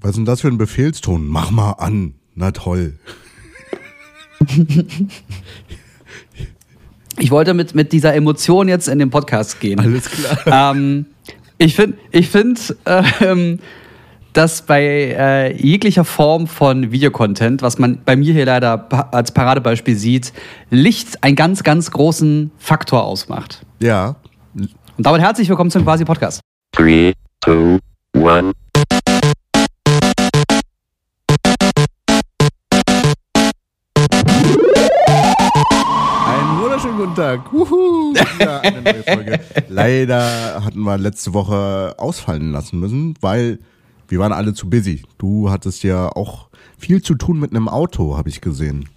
Was ist denn das für ein Befehlston? Mach mal an. Na toll. Ich wollte mit, mit dieser Emotion jetzt in den Podcast gehen. Alles klar. Ähm, ich finde, ich find, ähm, dass bei äh, jeglicher Form von Videocontent, was man bei mir hier leider pa als Paradebeispiel sieht, Licht einen ganz, ganz großen Faktor ausmacht. Ja. Und damit herzlich willkommen zum Quasi Podcast. Three, two, one. Einen wunderschönen guten Tag. Wuhu. Ja, eine neue Folge. Leider hatten wir letzte Woche ausfallen lassen müssen, weil wir waren alle zu busy. Du hattest ja auch viel zu tun mit einem Auto, habe ich gesehen.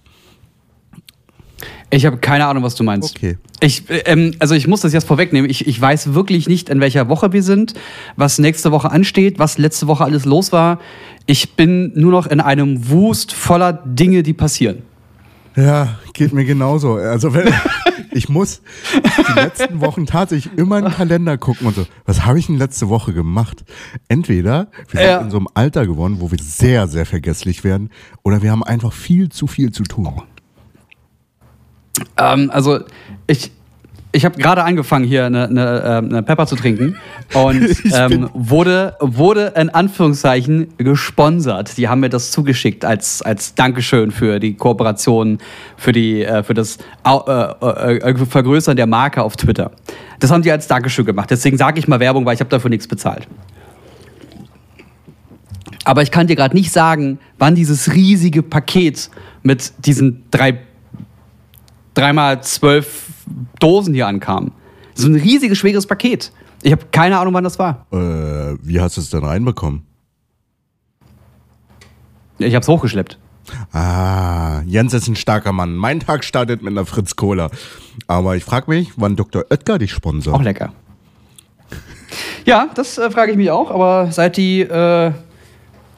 Ich habe keine Ahnung, was du meinst. Okay. Ich, äh, ähm, also ich muss das jetzt vorwegnehmen. Ich, ich weiß wirklich nicht, in welcher Woche wir sind, was nächste Woche ansteht, was letzte Woche alles los war. Ich bin nur noch in einem Wust voller Dinge, die passieren. Ja, geht mir genauso. Also wenn, ich muss die letzten Wochen tatsächlich immer in den Kalender gucken und so, was habe ich denn letzte Woche gemacht? Entweder wir sind Ja. in so einem Alter geworden, wo wir sehr, sehr vergesslich werden, oder wir haben einfach viel zu viel zu tun. Ähm, also ich, ich habe gerade angefangen, hier eine, eine, ähm, eine Pepper zu trinken und ähm, wurde, wurde in Anführungszeichen gesponsert. Die haben mir das zugeschickt als, als Dankeschön für die Kooperation, für, die, äh, für das äh, äh, Vergrößern der Marke auf Twitter. Das haben die als Dankeschön gemacht. Deswegen sage ich mal Werbung, weil ich habe dafür nichts bezahlt. Aber ich kann dir gerade nicht sagen, wann dieses riesige Paket mit diesen drei dreimal zwölf Dosen hier ankamen. So ein riesiges, schweres Paket. Ich habe keine Ahnung, wann das war. Äh, wie hast du es denn reinbekommen? Ich habe es hochgeschleppt. Ah, Jens ist ein starker Mann. Mein Tag startet mit einer Fritz Cola. Aber ich frage mich, wann Dr. Oetker dich Auch sponsert. lecker. Ja, das äh, frage ich mich auch. Aber seit die, äh,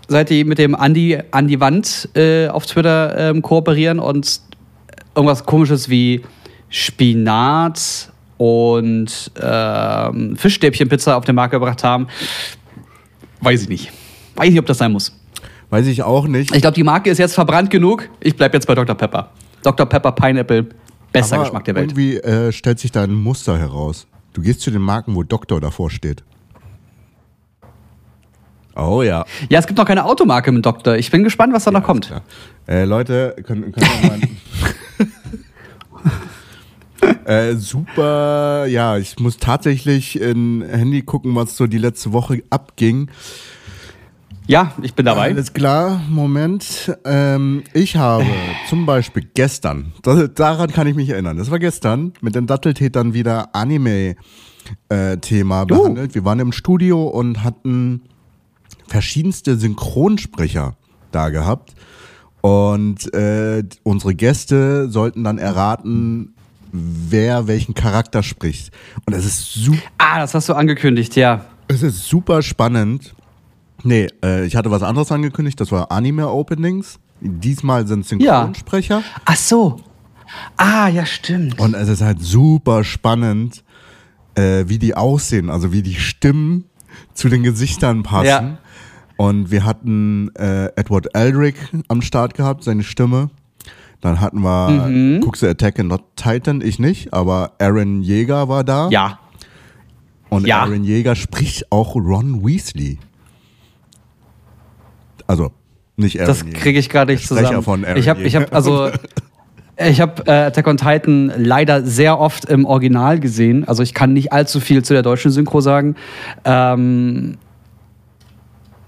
seit die mit dem Andi an die Wand äh, auf Twitter ähm, kooperieren und irgendwas komisches wie Spinat und ähm, Fischstäbchenpizza auf den Markt gebracht haben, weiß ich nicht. Weiß nicht, ob das sein muss. Weiß ich auch nicht. Ich glaube, die Marke ist jetzt verbrannt genug. Ich bleibe jetzt bei Dr. Pepper. Dr. Pepper Pineapple, bester Aber Geschmack der Welt. Irgendwie äh, stellt sich da ein Muster heraus. Du gehst zu den Marken, wo Doktor davor steht. Oh ja. Ja, es gibt noch keine Automarke mit Doktor. Ich bin gespannt, was da noch kommt. Ja. Äh, Leute, können, können wir mal. äh, super, ja, ich muss tatsächlich in Handy gucken, was so die letzte Woche abging. Ja, ich bin dabei. Alles klar, Moment. Ähm, ich habe zum Beispiel gestern, das, daran kann ich mich erinnern, das war gestern, mit den Datteltätern wieder Anime-Thema behandelt. Wir waren im Studio und hatten verschiedenste Synchronsprecher da gehabt. Und äh, unsere Gäste sollten dann erraten, wer welchen Charakter spricht. Und es ist super. Ah, das hast du angekündigt, ja. Es ist super spannend. Nee, äh, ich hatte was anderes angekündigt, das war Anime-Openings. Diesmal sind Synchronsprecher. Ach so. Ah, ja, stimmt. Und es ist halt super spannend, äh, wie die aussehen, also wie die Stimmen zu den Gesichtern passen. Ja. Und wir hatten äh, Edward Eldrick am Start gehabt, seine Stimme. Dann hatten wir, Mhm. guckst du Attack on Titan, ich nicht, aber Aaron Jäger war da. Ja. Und Ja. Aaron Jäger spricht auch Ron Weasley. Also, nicht Aaron Das kriege ich gerade nicht Sprecher zusammen. von Aaron ich habe, ich habe, also, ich habe äh, Attack on Titan leider sehr oft im Original gesehen. Also ich kann nicht allzu viel zu der deutschen Synchro sagen. Ähm,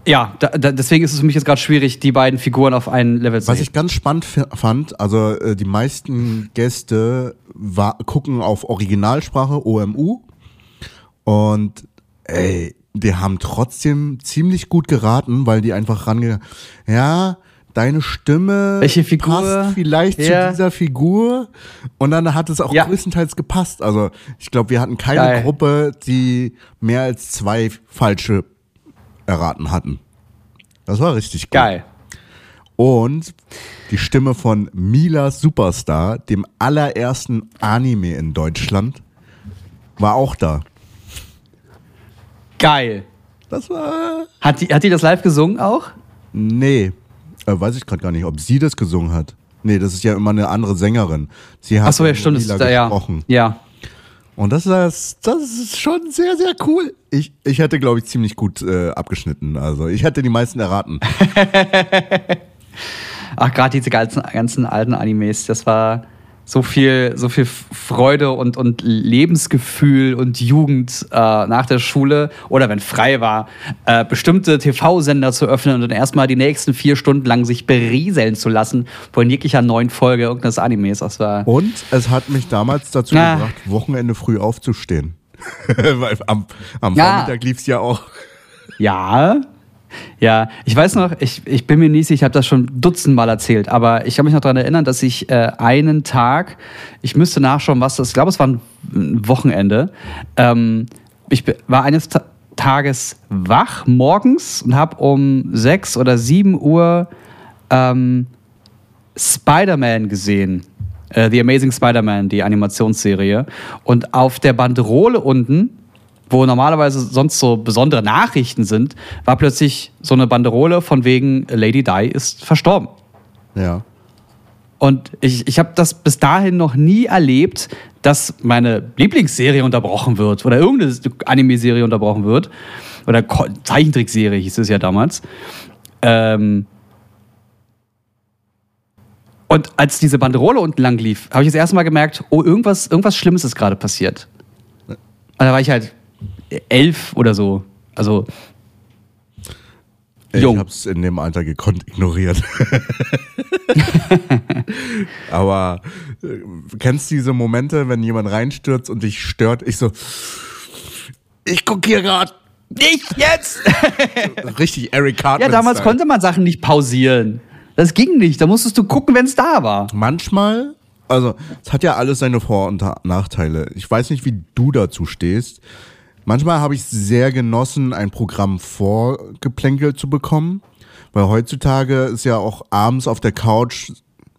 ja, da, da, deswegen ist es für mich jetzt gerade schwierig, die beiden Figuren auf ein Level zu Was sehen. ich ganz spannend fand, also äh, die meisten Gäste wa- gucken auf Originalsprache OMU und ey, die haben trotzdem ziemlich gut geraten, weil die einfach rangegangen, ja, deine Stimme Welche Figur? passt vielleicht Ja. zu dieser Figur und dann hat es auch Ja. größtenteils gepasst. Also ich glaube, wir hatten keine Geil. Gruppe, die mehr als zwei falsche erraten hatten. Das war richtig gut. Geil. Und die Stimme von Mila Superstar, dem allerersten Anime in Deutschland, war auch da. Geil. Das war. Hat die, hat die das live gesungen auch? Nee, äh, weiß ich gerade gar nicht, ob sie das gesungen hat. Nee, das ist ja immer eine andere Sängerin. Sie hat Achso, ja, stimmt. Lila ist da, ja. gesprochen. ja. Und das ist, das ist schon sehr, sehr cool. Ich, ich hätte, glaube ich, ziemlich gut äh, abgeschnitten. Also ich hätte die meisten erraten. Ach, gerade diese ganzen, ganzen alten Animes, das war so viel, so viel Freude und, und Lebensgefühl und Jugend äh, nach der Schule oder wenn frei war, äh, bestimmte TV-Sender zu öffnen und dann erstmal die nächsten vier Stunden lang sich berieseln zu lassen von jeglicher neuen Folge irgendeines Animes. Das war. Und es hat mich damals dazu Ah. gebracht, Wochenende früh aufzustehen. Weil am, am Ja. Vormittag lief es ja auch. Ja. Ja, ich weiß noch, ich, ich bin mir nicht sicher, ich habe das schon dutzendmal erzählt, aber ich kann mich noch daran erinnern, dass ich äh, einen Tag, ich müsste nachschauen, was das, ich glaube, es war ein Wochenende, ähm, ich war eines Ta Tages wach morgens und habe um 6 oder 7 Uhr ähm, Spider-Man gesehen. Äh, The Amazing Spider-Man, die Animationsserie. Und auf der Banderole unten, wo normalerweise sonst so besondere Nachrichten sind, war plötzlich so eine Banderole von wegen Lady Di ist verstorben. Ja. Und ich, ich habe das bis dahin noch nie erlebt, dass meine Lieblingsserie unterbrochen wird oder irgendeine Anime-Serie unterbrochen wird. Oder Zeichentrickserie hieß es ja damals. Ähm und als diese Banderole unten lang lief, habe ich das erste Mal gemerkt, oh, irgendwas, irgendwas Schlimmes ist gerade passiert. Und da war ich halt elf oder so. Also, Ich Jung. habe es in dem Alter gekonnt ignoriert. Aber äh, kennst du diese Momente, wenn jemand reinstürzt und dich stört? Ich so, ich guck hier gerade nicht jetzt! richtig Eric Cartman. Ja, damals Style. konnte man Sachen nicht pausieren. Das ging nicht. Da musstest du gucken, wenn es da war. Manchmal, also es hat ja alles seine Vor- und Nachteile. Ich weiß nicht, wie du dazu stehst. Manchmal habe ich sehr genossen, ein Programm vorgeplänkelt zu bekommen, weil heutzutage ist ja auch abends auf der Couch,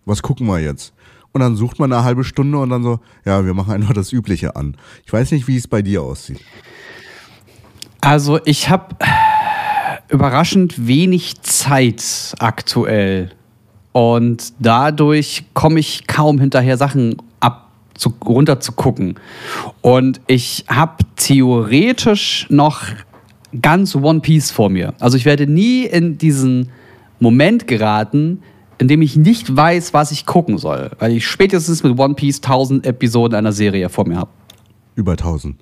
was gucken wir jetzt? Und dann sucht man eine halbe Stunde und dann so, ja, wir machen einfach das Übliche an. Ich weiß nicht, wie es bei dir aussieht. Also ich habe überraschend wenig Zeit aktuell. Und dadurch komme ich kaum hinterher, Sachen zu, runter zu gucken. Und ich habe theoretisch noch ganz One Piece vor mir. Also ich werde nie in diesen Moment geraten, in dem ich nicht weiß, was ich gucken soll. Weil ich spätestens mit One Piece 1000 Episoden einer Serie vor mir habe. Über 1000.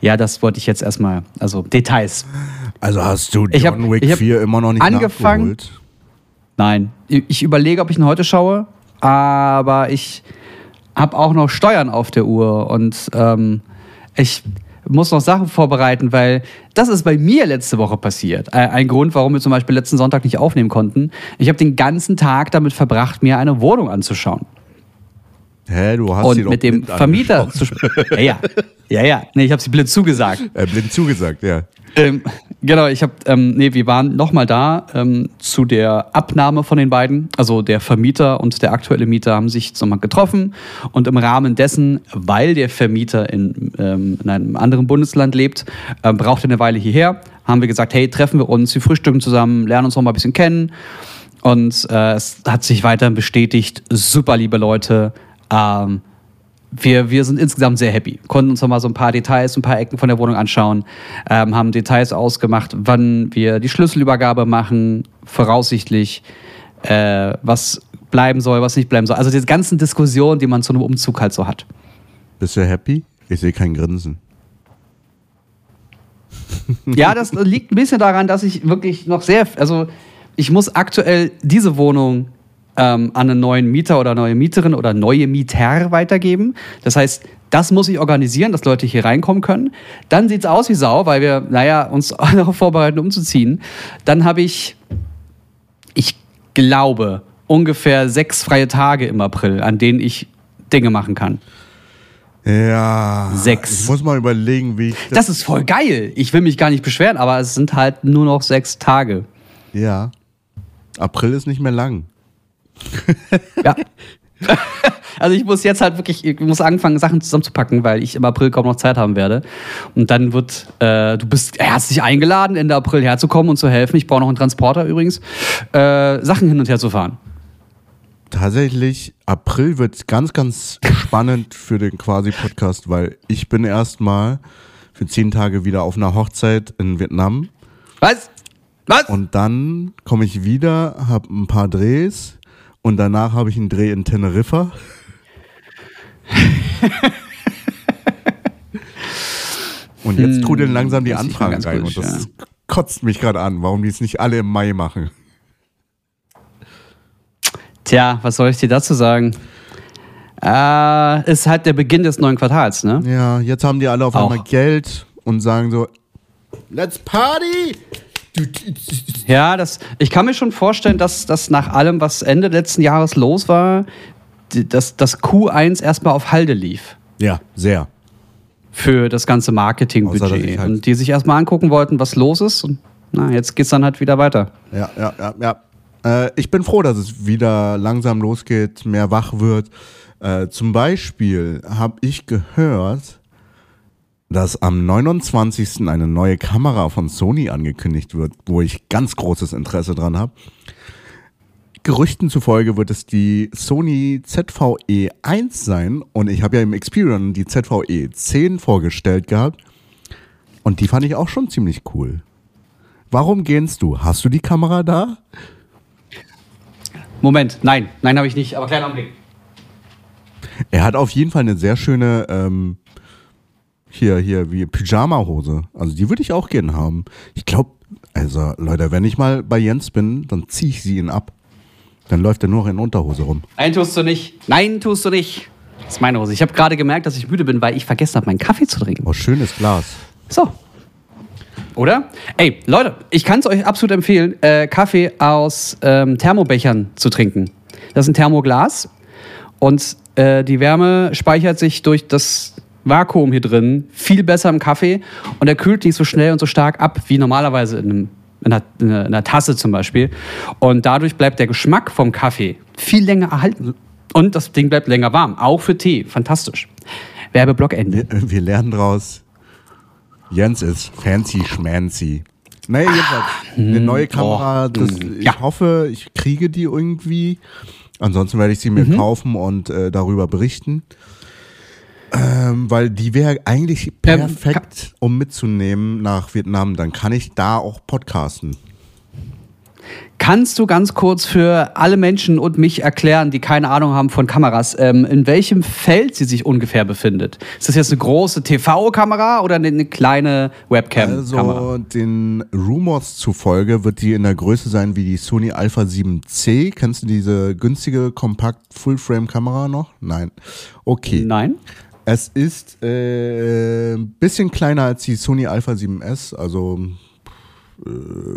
Ja, das wollte ich jetzt erstmal, also Details. Also hast du Ich hab- John Wick ich hab 4 immer noch nicht angefangen- nachgeholt? Nein, ich überlege, ob ich ihn heute schaue, aber ich habe auch noch Steuern auf der Uhr und ähm, ich muss noch Sachen vorbereiten, weil das ist bei mir letzte Woche passiert. Ein ein Grund, warum wir zum Beispiel letzten Sonntag nicht aufnehmen konnten. Ich habe den ganzen Tag damit verbracht, mir eine Wohnung anzuschauen Hä, du hast sie und doch mit dem blind Vermieter zu sprechen. Ja, ja, ja, ja. Nee, ich habe sie blind zugesagt. Äh, blind zugesagt, ja. Ähm, genau, ich habe, ähm, nee, wir waren nochmal da ähm, zu der Abnahme von den beiden. Also der Vermieter und der aktuelle Mieter haben sich nochmal getroffen und im Rahmen dessen, weil der Vermieter in, ähm, in einem anderen Bundesland lebt, ähm, braucht er eine Weile hierher, haben wir gesagt, hey, treffen wir uns, wir frühstücken zusammen, lernen uns noch mal ein bisschen kennen. Und äh, es hat sich weiterhin bestätigt, super liebe Leute. Ähm, wir, wir sind insgesamt sehr happy. Konnten uns noch mal so ein paar Details, ein paar Ecken von der Wohnung anschauen, ähm, haben Details ausgemacht, wann wir die Schlüsselübergabe machen, voraussichtlich, äh, was bleiben soll, was nicht bleiben soll. Also diese ganzen Diskussionen, die man zu einem Umzug halt so hat. Bist du happy? Ich sehe kein Grinsen. Ja, das liegt ein bisschen daran, dass ich wirklich noch sehr, also ich muss aktuell diese Wohnung ähm, an einen neuen Mieter oder neue Mieterin oder neue Mieter weitergeben. Das heißt, das muss ich organisieren, dass Leute hier reinkommen können. Dann sieht's aus wie Sau, weil wir, naja, uns darauf vorbereiten, umzuziehen. Dann habe ich, ich glaube, ungefähr sechs freie Tage im April, an denen ich Dinge machen kann. Ja. Sechs. Ich muss mal überlegen, wie ich das. Das ist voll geil. Ich will mich gar nicht beschweren, aber es sind halt nur noch sechs Tage. ja. April ist nicht mehr lang. Ja. Also ich muss jetzt halt wirklich, ich muss anfangen, Sachen zusammenzupacken, weil ich im April kaum noch Zeit haben werde. Und dann wird, äh, du bist herzlich eingeladen, Ende April herzukommen und zu helfen. Ich brauche noch einen Transporter übrigens, äh, Sachen hin und her zu fahren. Tatsächlich, April wird ganz, ganz spannend für den Quasi-Podcast, weil ich bin erstmal für zehn Tage wieder auf einer Hochzeit in Vietnam. Was? Was? Und dann komme ich wieder, habe ein paar Drehs und danach habe ich einen Dreh in Teneriffa. und jetzt trudeln langsam die das Anfragen rein gut, und das kotzt mich gerade an, warum die es nicht alle im Mai machen. Tja, was soll ich dir dazu sagen? Äh, ist halt der Beginn des neuen Quartals, ne? Ja, jetzt haben die alle auf Auch. einmal Geld und sagen so, let's party! Ja, das, ich kann mir schon vorstellen, dass das nach allem, was Ende letzten Jahres los war, dass das Q1 erstmal auf Halde lief Ja, sehr. für das ganze dass Marketingbudget. halt- und die sich erstmal angucken wollten, was los ist. Und na, jetzt geht's dann halt wieder weiter. Ja, ja, ja, ja. Äh, ich bin froh, dass es wieder langsam losgeht, mehr wach wird. Äh, zum Beispiel habe ich gehört, dass am 29. eine neue Kamera von Sony angekündigt wird, wo ich ganz großes Interesse dran habe. Gerüchten zufolge wird es die Sony ZVE 1 sein und ich habe ja im Experience die ZVE 10 vorgestellt gehabt und die fand ich auch schon ziemlich cool. Warum gähnst du? Hast du die Kamera da? Moment, nein, nein habe ich nicht, aber kleiner Augenblick. Er hat auf jeden Fall eine sehr schöne, ähm, hier, hier, wie Pyjama-Hose. Also die würde ich auch gerne haben. Ich glaube, also Leute, wenn ich mal bei Jens bin, dann ziehe ich sie ihn ab. Dann läuft er nur noch in Unterhose rum. Nein, tust du nicht. Nein, tust du nicht. Das ist meine Hose. Ich habe gerade gemerkt, dass ich müde bin, weil ich vergessen habe, meinen Kaffee zu trinken. Oh, schönes Glas. So. Oder? Ey, Leute, ich kann es euch absolut empfehlen, äh, Kaffee aus ähm, Thermobechern zu trinken. Das ist ein Thermoglas und äh, die Wärme speichert sich durch das Vakuum hier drin viel besser im Kaffee und er kühlt nicht so schnell und so stark ab wie normalerweise in, einem, in, einer, in einer- in einer Tasse zum Beispiel. Und dadurch bleibt der Geschmack vom Kaffee viel länger erhalten. Und das Ding bleibt länger warm, auch für Tee. Fantastisch. Werbeblock Ende. Wir, lernen draus. Jens ist fancy schmancy. Naja, jedenfalls, eine neue Kamera, das, ich ja. hoffe, ich kriege die irgendwie. Ansonsten werde ich sie mir kaufen und äh, darüber berichten. Ähm, weil die wäre eigentlich Ähm, perfekt, um mitzunehmen nach Vietnam. Dann kann ich da auch podcasten. Kannst du ganz kurz für alle Menschen und mich erklären, die keine Ahnung haben von Kameras, ähm, in welchem Feld sie sich ungefähr befindet? Ist das jetzt eine große TV-Kamera oder eine, eine kleine Webcam-Kamera? Also den Rumors zufolge wird die in der Größe sein wie die Sony Alpha 7C. Kennst du diese günstige Kompakt Full-Frame-Kamera noch? Nein. Okay. Nein? Es ist äh, ein bisschen kleiner als die Sony Alpha 7S, also äh,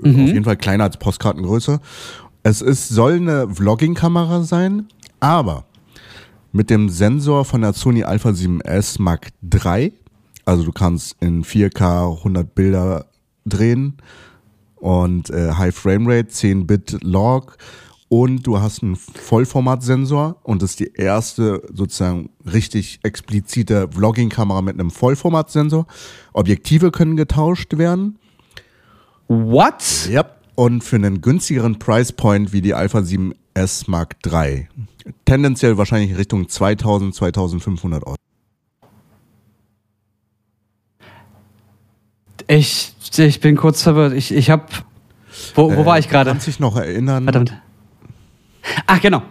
auf jeden Fall kleiner als Postkartengröße. Es ist, soll eine Vlogging-Kamera sein, aber mit dem Sensor von der Sony Alpha 7S Mark III. Also du kannst in 4K 100 Bilder drehen und äh, High Framerate, 10 Bit Log und du hast einen Vollformatsensor und das ist die erste sozusagen richtig explizite Vlogging-Kamera mit einem Vollformatsensor. Objektive können getauscht werden. What? Ja. Und für einen günstigeren Price Point wie die Alpha 7S Mark III. Tendenziell wahrscheinlich Richtung 2000, 2500 Euro. Ich, ich bin kurz verwirrt. Ich, ich hab. Wo, wo war ich gerade? Kannst dich noch erinnern? Verdammt. Ach, genau.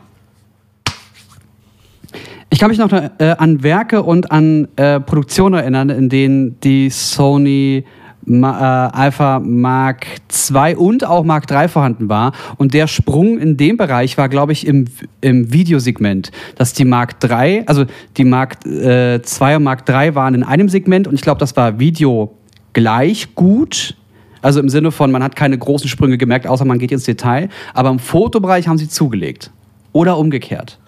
Ich kann mich noch äh, an Werke und an äh, Produktionen erinnern, in denen die Sony Ma äh, Alpha Mark II und auch Mark III vorhanden war. Und der Sprung in dem Bereich war, glaube ich, im, im Videosegment. Dass die Mark III, also die Mark äh, II und Mark III waren in einem Segment und ich glaube, das war Video gleich gut. Also im Sinne von, man hat keine großen Sprünge gemerkt, außer man geht ins Detail. Aber im Fotobereich haben sie zugelegt. Oder umgekehrt.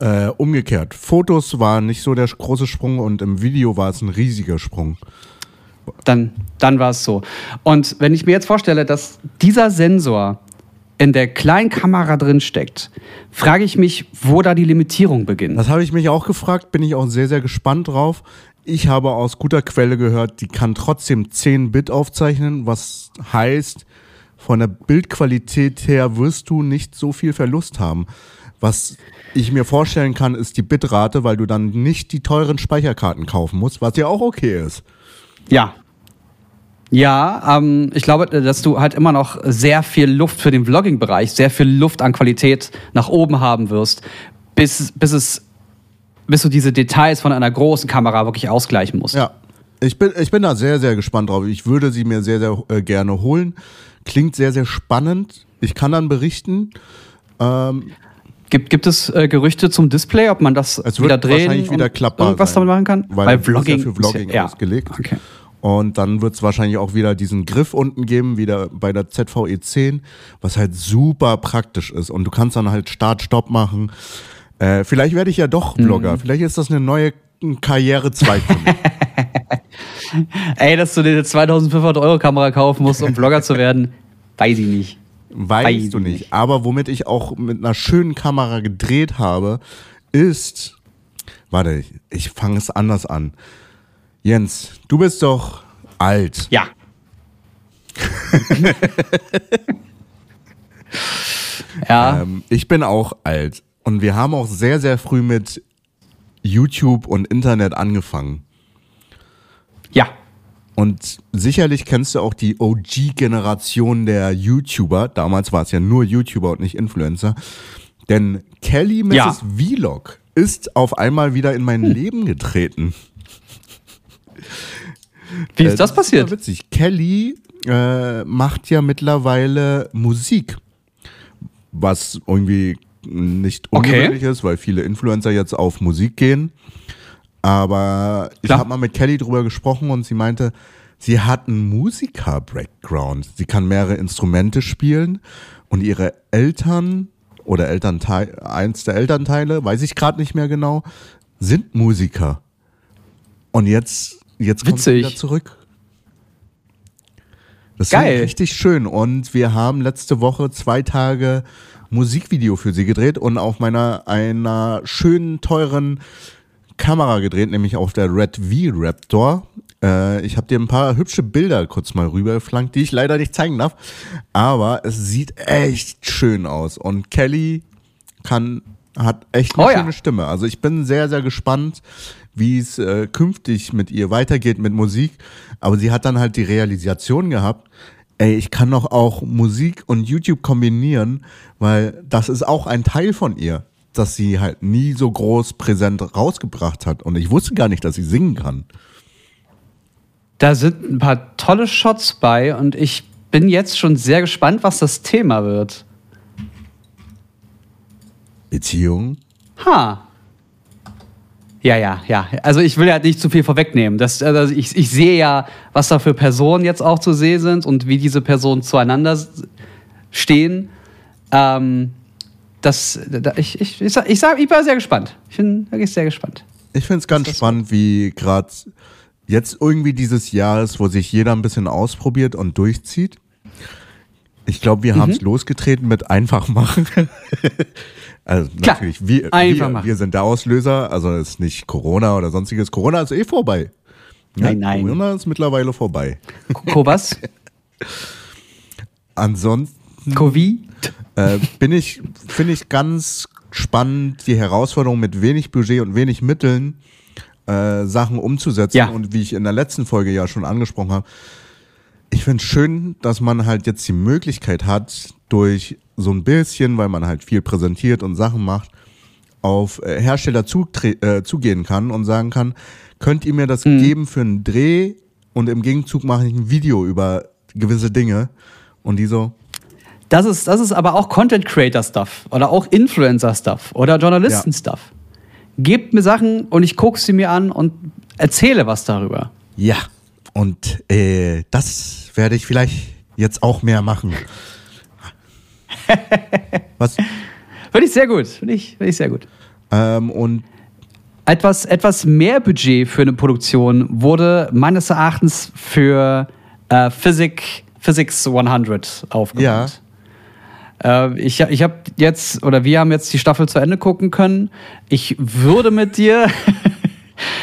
Äh, umgekehrt. Fotos war nicht so der große Sprung und im Video war es ein riesiger Sprung. Dann, dann war es so. Und wenn ich mir jetzt vorstelle, dass dieser Sensor in der kleinen Kamera drin steckt, frage ich mich, wo da die Limitierung beginnt. Das habe ich mich auch gefragt, bin ich auch sehr, sehr gespannt drauf. Ich habe aus guter Quelle gehört, die kann trotzdem 10 Bit aufzeichnen, was heißt, von der Bildqualität her wirst du nicht so viel Verlust haben. Was ich mir vorstellen kann, ist die Bitrate, weil du dann nicht die teuren Speicherkarten kaufen musst, was ja auch okay ist. Ja. Ja, ähm, ich glaube, dass du halt immer noch sehr viel Luft für den Vlogging-Bereich, sehr viel Luft an Qualität nach oben haben wirst, bis, bis es bis du diese Details von einer großen Kamera wirklich ausgleichen musst. Ja, ich bin, ich bin da sehr, sehr gespannt drauf. Ich würde sie mir sehr, sehr äh, gerne holen. Klingt sehr, sehr spannend. Ich kann dann berichten. Ähm, Gibt, gibt es äh, Gerüchte zum Display, ob man das es wieder wird drehen wahrscheinlich wieder und klappbar irgendwas sein, damit machen kann? Weil, Weil das ist Vlogging, ja für Vlogging ist ja, ausgelegt. Okay. Und dann wird es wahrscheinlich auch wieder diesen Griff unten geben, wieder bei der ZVE 10, was halt super praktisch ist. Und du kannst dann halt Start-Stopp machen. Äh, vielleicht werde ich ja doch Mhm. Vlogger. Vielleicht ist das eine neue Karrierezweig für mich. Ey, dass du dir eine 2500 Euro Kamera kaufen musst, um Vlogger zu werden, weiß ich nicht. Weißt Weiß du ich nicht. nicht. Aber womit ich auch mit einer schönen Kamera gedreht habe, ist. Warte, ich, ich fange es anders an. Jens, du bist doch alt. Ja. ja, Ähm, ich bin auch alt. Und wir haben auch sehr, sehr früh mit YouTube und Internet angefangen. ja. Und sicherlich kennst du auch die OG-Generation der YouTuber. Damals war es ja nur YouTuber und nicht Influencer. Denn Kelly Mrs. Ja. Vlog ist auf einmal wieder in mein Leben getreten. Wie Äh, ist das Ist passiert? super witzig. Kelly äh, macht ja mittlerweile Musik. Was irgendwie nicht Okay. ungewöhnlich ist, weil viele Influencer jetzt auf Musik gehen. Aber ich habe mal mit Kelly drüber gesprochen und sie meinte, sie hat einen Musiker-Background. Sie kann mehrere Instrumente spielen und ihre Eltern oder Elternteil, eins der Elternteile, weiß ich gerade nicht mehr genau, sind Musiker. Und jetzt, jetzt kommt sie Witzig. wieder zurück. Das Geil. ist richtig schön. Und wir haben letzte Woche zwei Tage Musikvideo für sie gedreht und auf meiner einer schönen, teuren Kamera gedreht, nämlich auf der Red V Raptor. Äh, ich habe dir ein paar hübsche Bilder kurz mal rübergeflankt, die ich leider nicht zeigen darf. Aber es sieht echt schön aus. Und Kelly kann, hat echt eine Oh ja. schöne Stimme. Also ich bin sehr, sehr gespannt, wie es äh, künftig mit ihr weitergeht mit Musik. Aber sie hat dann halt die Realisation gehabt, ey, ich kann doch auch Musik und YouTube kombinieren, weil das ist auch ein Teil von ihr, dass sie halt nie so groß präsent rausgebracht hat. Und ich wusste gar nicht, dass sie singen kann. Da sind ein paar tolle Shots bei und ich bin jetzt schon sehr gespannt, was das Thema wird. Beziehung? Ha. Ja, ja, ja. Also ich will ja nicht zu viel vorwegnehmen. Das, also ich, ich sehe ja, was da für Personen jetzt auch zu sehen sind und wie diese Personen zueinander stehen. Ähm, das, da, ich, ich, ich, sag, ich, sag, ich war sehr gespannt. Ich bin wirklich sehr gespannt. Ich finde es ganz spannend, wie gerade jetzt irgendwie dieses Jahr ist, wo sich jeder ein bisschen ausprobiert und durchzieht. Ich glaube, wir haben es losgetreten mit einfach machen. also Klar, natürlich, wir, wir, wir sind der Auslöser, also ist nicht Corona oder sonstiges. Corona ist eh vorbei. Ja, Nein, nein. Corona ist mittlerweile vorbei. Ko was? Ansonsten Covid? äh, bin ich, finde ich ganz spannend, die Herausforderung mit wenig Budget und wenig Mitteln äh, Sachen umzusetzen. Ja. Und wie ich in der letzten Folge ja schon angesprochen habe, ich finde es schön, dass man halt jetzt die Möglichkeit hat, durch so ein bisschen, weil man halt viel präsentiert und Sachen macht, auf äh, Hersteller zutre- äh, zugehen kann und sagen kann, könnt ihr mir das geben für einen Dreh und im Gegenzug mache ich ein Video über gewisse Dinge und die so, Das ist, das ist aber auch Content Creator Stuff oder auch Influencer Stuff oder Journalisten Stuff. Gebt mir Sachen und ich gucke sie mir an und erzähle was darüber. Ja, und äh, das werde ich vielleicht jetzt auch mehr machen. Was? Finde ich sehr gut. Finde ich, finde ich sehr gut. Ähm, und Etwas, etwas mehr Budget für eine Produktion wurde meines Erachtens für äh, Physik, Physics 100 aufgewandt. Äh, ich ich habe jetzt, oder wir haben jetzt die Staffel zu Ende gucken können. Ich würde mit dir.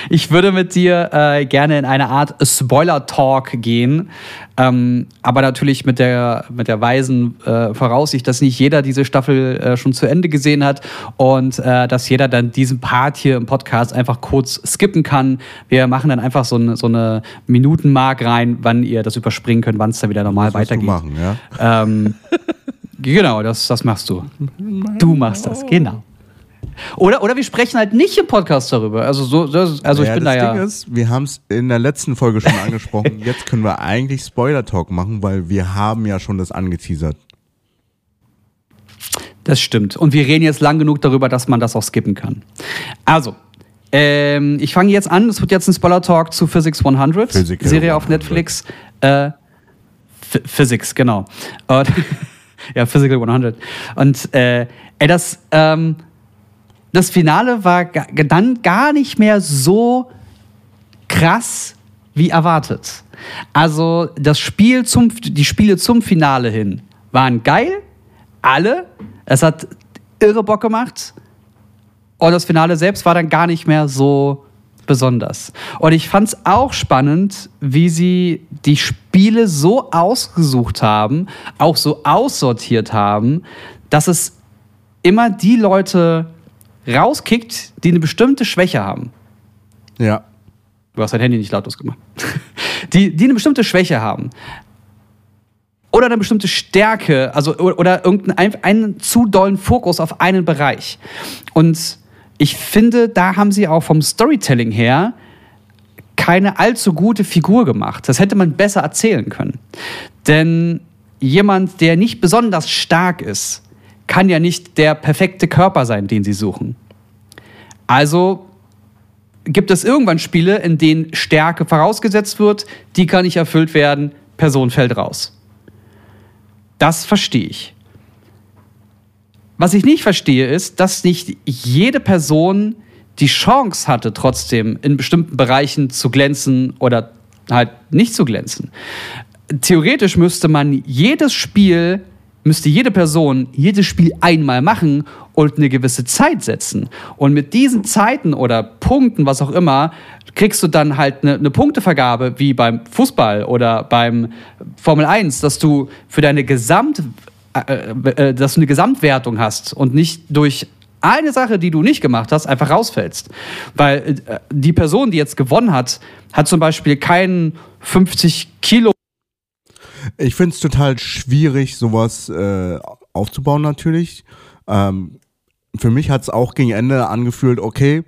Ich würde mit dir äh, gerne in eine Art Spoiler-Talk gehen, ähm, aber natürlich mit der, mit der weisen äh, Voraussicht, dass nicht jeder diese Staffel äh, schon zu Ende gesehen hat und äh, dass jeder dann diesen Part hier im Podcast einfach kurz skippen kann. Wir machen dann einfach so eine, so eine Minutenmark rein, wann ihr das überspringen könnt, wann es dann wieder normal Das musst du weitergeht. machen, ja. Ähm, genau, das, das machst du. Du machst das, genau. Oder, oder wir sprechen halt nicht im Podcast darüber. Also, so, also ich ja, bin das da ja. Ding ist, wir haben es in der letzten Folge schon angesprochen. Jetzt können wir eigentlich Spoiler-Talk machen, weil wir haben ja schon das angeteasert. Das stimmt. Und wir reden jetzt lang genug darüber, dass man das auch skippen kann. Also, ähm, ich fange jetzt an. Es wird jetzt ein Spoiler-Talk zu Physics 100. Physical Serie auf 100. Netflix. Äh, Ph- Physics, genau. Ja, Physical 100. Und äh, ey, das, ähm, das Finale war dann gar nicht mehr so krass wie erwartet. Also das Spiel zum, die Spiele zum Finale hin waren geil, alle. Es hat irre Bock gemacht. Und das Finale selbst war dann gar nicht mehr so besonders. Und ich fand es auch spannend, wie sie die Spiele so ausgesucht haben, auch so aussortiert haben, dass es immer die Leute rauskickt, die eine bestimmte Schwäche haben. Ja. Du hast dein Handy nicht lautlos gemacht. Die, die eine bestimmte Schwäche haben. Oder eine bestimmte Stärke, also oder irgendeinen einen zu dollen Fokus auf einen Bereich. Und ich finde, da haben sie auch vom Storytelling her keine allzu gute Figur gemacht. Das hätte man besser erzählen können. Denn jemand, der nicht besonders stark ist, kann ja nicht der perfekte Körper sein, den sie suchen. Also gibt es irgendwann Spiele, in denen Stärke vorausgesetzt wird, die kann nicht erfüllt werden, Person fällt raus. Das verstehe ich. Was ich nicht verstehe, ist, dass nicht jede Person die Chance hatte, trotzdem in bestimmten Bereichen zu glänzen oder halt nicht zu glänzen. Theoretisch müsste man jedes Spiel, müsste jede Person jedes Spiel einmal machen und eine gewisse Zeit setzen. Und mit diesen Zeiten oder Punkten, was auch immer, kriegst du dann halt eine, eine Punktevergabe wie beim Fußball oder beim Formel 1, dass du für deine Gesamt, äh, äh, dass du eine Gesamtwertung hast und nicht durch eine Sache, die du nicht gemacht hast, einfach rausfällst. Weil äh, die Person, die jetzt gewonnen hat, hat zum Beispiel keinen 50 Kilo Ich finde es total schwierig, sowas äh, aufzubauen natürlich. Ähm, für mich hat es auch gegen Ende angefühlt, okay,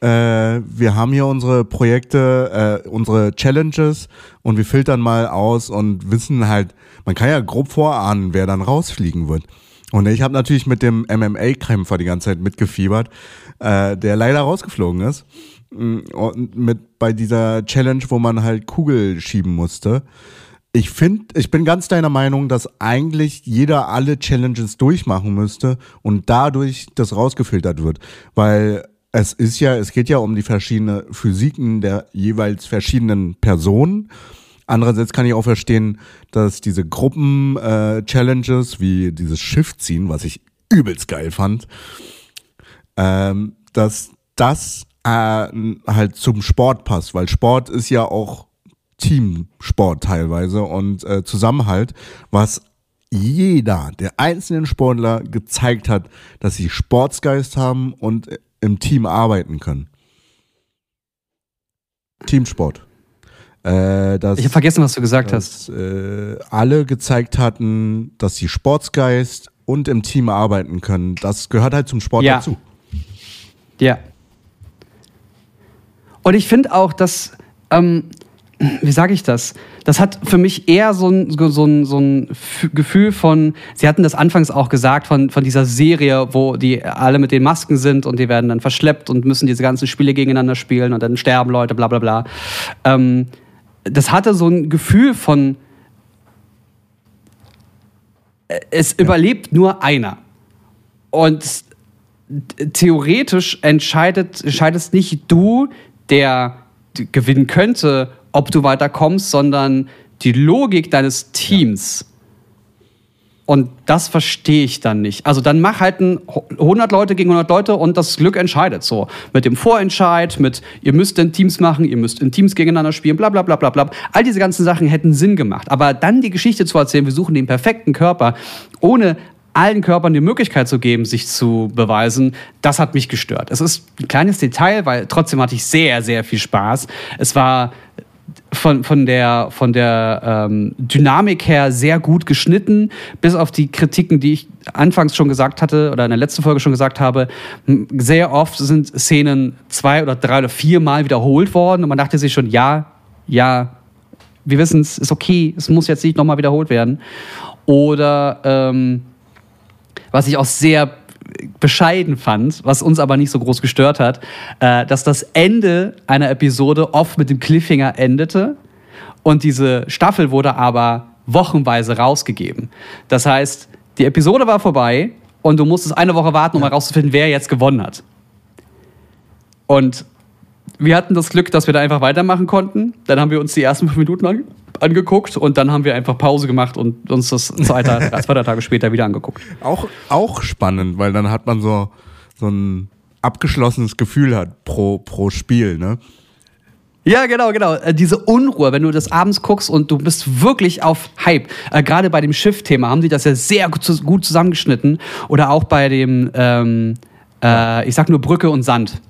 äh, wir haben hier unsere Projekte, äh, unsere Challenges und wir filtern mal aus und wissen halt, man kann ja grob vorahnen, wer dann rausfliegen wird. Und ich habe natürlich mit dem MMA-Kämpfer die ganze Zeit mitgefiebert, äh, der leider rausgeflogen ist. Mm, Und mit bei dieser Challenge, wo man halt Kugel schieben musste. Ich finde, ich bin ganz deiner Meinung, dass eigentlich jeder alle Challenges durchmachen müsste und dadurch das rausgefiltert wird. Weil es ist ja, es geht ja um die verschiedenen Physiken der jeweils verschiedenen Personen. Andererseits kann ich auch verstehen, dass diese Gruppen-Challenges wie dieses Schiff ziehen, was ich übelst geil fand, ähm, dass das äh, halt zum Sport passt, weil Sport ist ja auch Teamsport teilweise und äh, Zusammenhalt, was jeder der einzelnen Sportler gezeigt hat, dass sie Sportsgeist haben und äh, im Team arbeiten können. Teamsport. Äh, dass, Ich habe vergessen, was du gesagt hast. dass äh, alle gezeigt hatten, dass sie Sportsgeist und im Team arbeiten können. Das gehört halt zum Sport Ja. dazu. Ja. Und ich finde auch, dass, ähm, wie sage ich das? Das hat für mich eher so ein, so ein, so ein Gefühl von, Sie hatten das anfangs auch gesagt, von, von dieser Serie, wo die alle mit den Masken sind und die werden dann verschleppt und müssen diese ganzen Spiele gegeneinander spielen und dann sterben Leute, bla bla bla. Ähm, das hatte so ein Gefühl von, es überlebt nur einer. Und theoretisch entscheidet, entscheidest nicht du, der gewinnen könnte, ob du weiterkommst, sondern die Logik deines Teams Und das verstehe ich dann nicht. Also dann mach halt ein 100 Leute gegen 100 Leute und das Glück entscheidet so. Mit dem Vorentscheid, mit ihr müsst in Teams machen, ihr müsst in Teams gegeneinander spielen, bla bla bla bla bla. All diese ganzen Sachen hätten Sinn gemacht. Aber dann die Geschichte zu erzählen, wir suchen den perfekten Körper, ohne allen Körpern die Möglichkeit zu geben, sich zu beweisen, das hat mich gestört. Es ist ein kleines Detail, weil trotzdem hatte ich sehr, sehr viel Spaß. Es war von, von der, von der ähm, Dynamik her sehr gut geschnitten, bis auf die Kritiken, die ich anfangs schon gesagt hatte oder in der letzten Folge schon gesagt habe. Sehr oft sind Szenen zwei oder drei oder vier Mal wiederholt worden und man dachte sich schon, ja, ja, wir wissen es, ist okay, es muss jetzt nicht nochmal wiederholt werden. Oder ähm, was ich auch sehr bescheiden fand, was uns aber nicht so groß gestört hat, äh, dass das Ende einer Episode oft mit dem Cliffhanger endete und diese Staffel wurde aber wochenweise rausgegeben. Das heißt, die Episode war vorbei und du musstest eine Woche warten, um herauszufinden, wer jetzt gewonnen hat. Und wir hatten das Glück, dass wir da einfach weitermachen konnten. Dann haben wir uns die ersten fünf Minuten an, angeguckt und dann haben wir einfach Pause gemacht und uns das zwei, zwei Tage später wieder angeguckt. Auch, auch spannend, weil dann hat man so, so ein abgeschlossenes Gefühl hat pro, pro Spiel, ne? Ja, genau, genau. Äh, diese Unruhe, wenn du das abends guckst und du bist wirklich auf Hype. Äh, Gerade bei dem Schiff-Thema haben die das ja sehr gut, gut zusammengeschnitten. Oder auch bei dem, ähm, äh, ich sag nur Brücke und Sand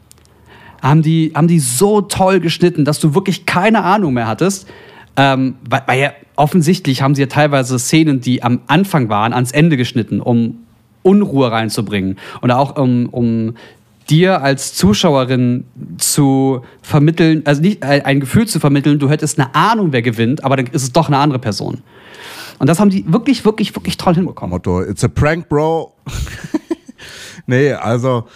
haben die, haben die so toll geschnitten, dass du wirklich keine Ahnung mehr hattest. Ähm, weil, weil ja offensichtlich haben sie ja teilweise Szenen, die am Anfang waren, ans Ende geschnitten, um Unruhe reinzubringen. Und auch um, um dir als Zuschauerin zu vermitteln, also nicht äh, ein Gefühl zu vermitteln, du hättest eine Ahnung, wer gewinnt, aber dann ist es doch eine andere Person. Und das haben die wirklich, wirklich, wirklich toll hinbekommen. Motto, it's a prank, bro. nee, also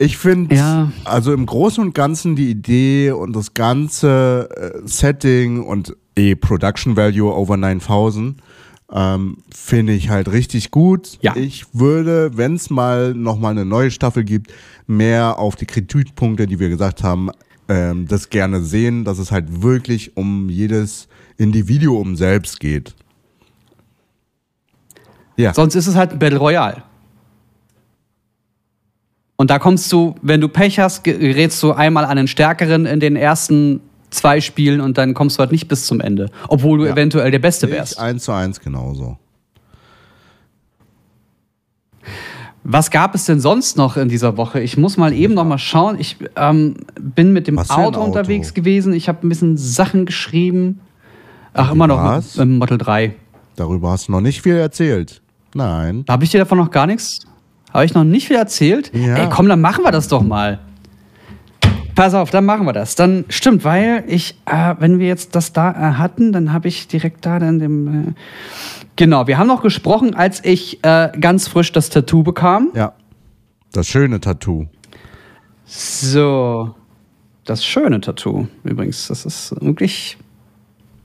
ich finde, ja. also im Großen und Ganzen die Idee und das ganze äh, Setting und eh Production Value over 9000 ähm, finde ich halt richtig gut. Ja. Ich würde, wenn es mal nochmal eine neue Staffel gibt, mehr auf die Kritikpunkte, die wir gesagt haben, ähm, das gerne sehen, dass es halt wirklich um jedes Individuum selbst geht. Ja. Sonst ist es halt ein Battle Royale. Und da kommst du, wenn du Pech hast, gerätst du einmal an den Stärkeren in den ersten zwei Spielen und dann kommst du halt nicht bis zum Ende. Obwohl du ja. eventuell der Beste wärst. Eins zu eins genauso. Was gab es denn sonst noch in dieser Woche? Ich muss mal eben noch mal schauen. Ich ähm, bin mit dem Auto, Auto, unterwegs gewesen. Ich habe ein bisschen Sachen geschrieben. Ach, immer noch im Model 3. Darüber hast du noch nicht viel erzählt. Nein. Habe ich dir davon noch gar nichts habe ich noch nicht viel erzählt? Ja. Ey, komm, dann machen wir das doch mal. Pass auf, dann machen wir das. Dann stimmt, weil ich, äh, wenn wir jetzt das da äh, hatten, dann habe ich direkt da dann dem. Äh, genau, wir haben noch gesprochen, als ich äh, ganz frisch das Tattoo bekam. Ja. Das schöne Tattoo. So. Das schöne Tattoo, übrigens. Das ist wirklich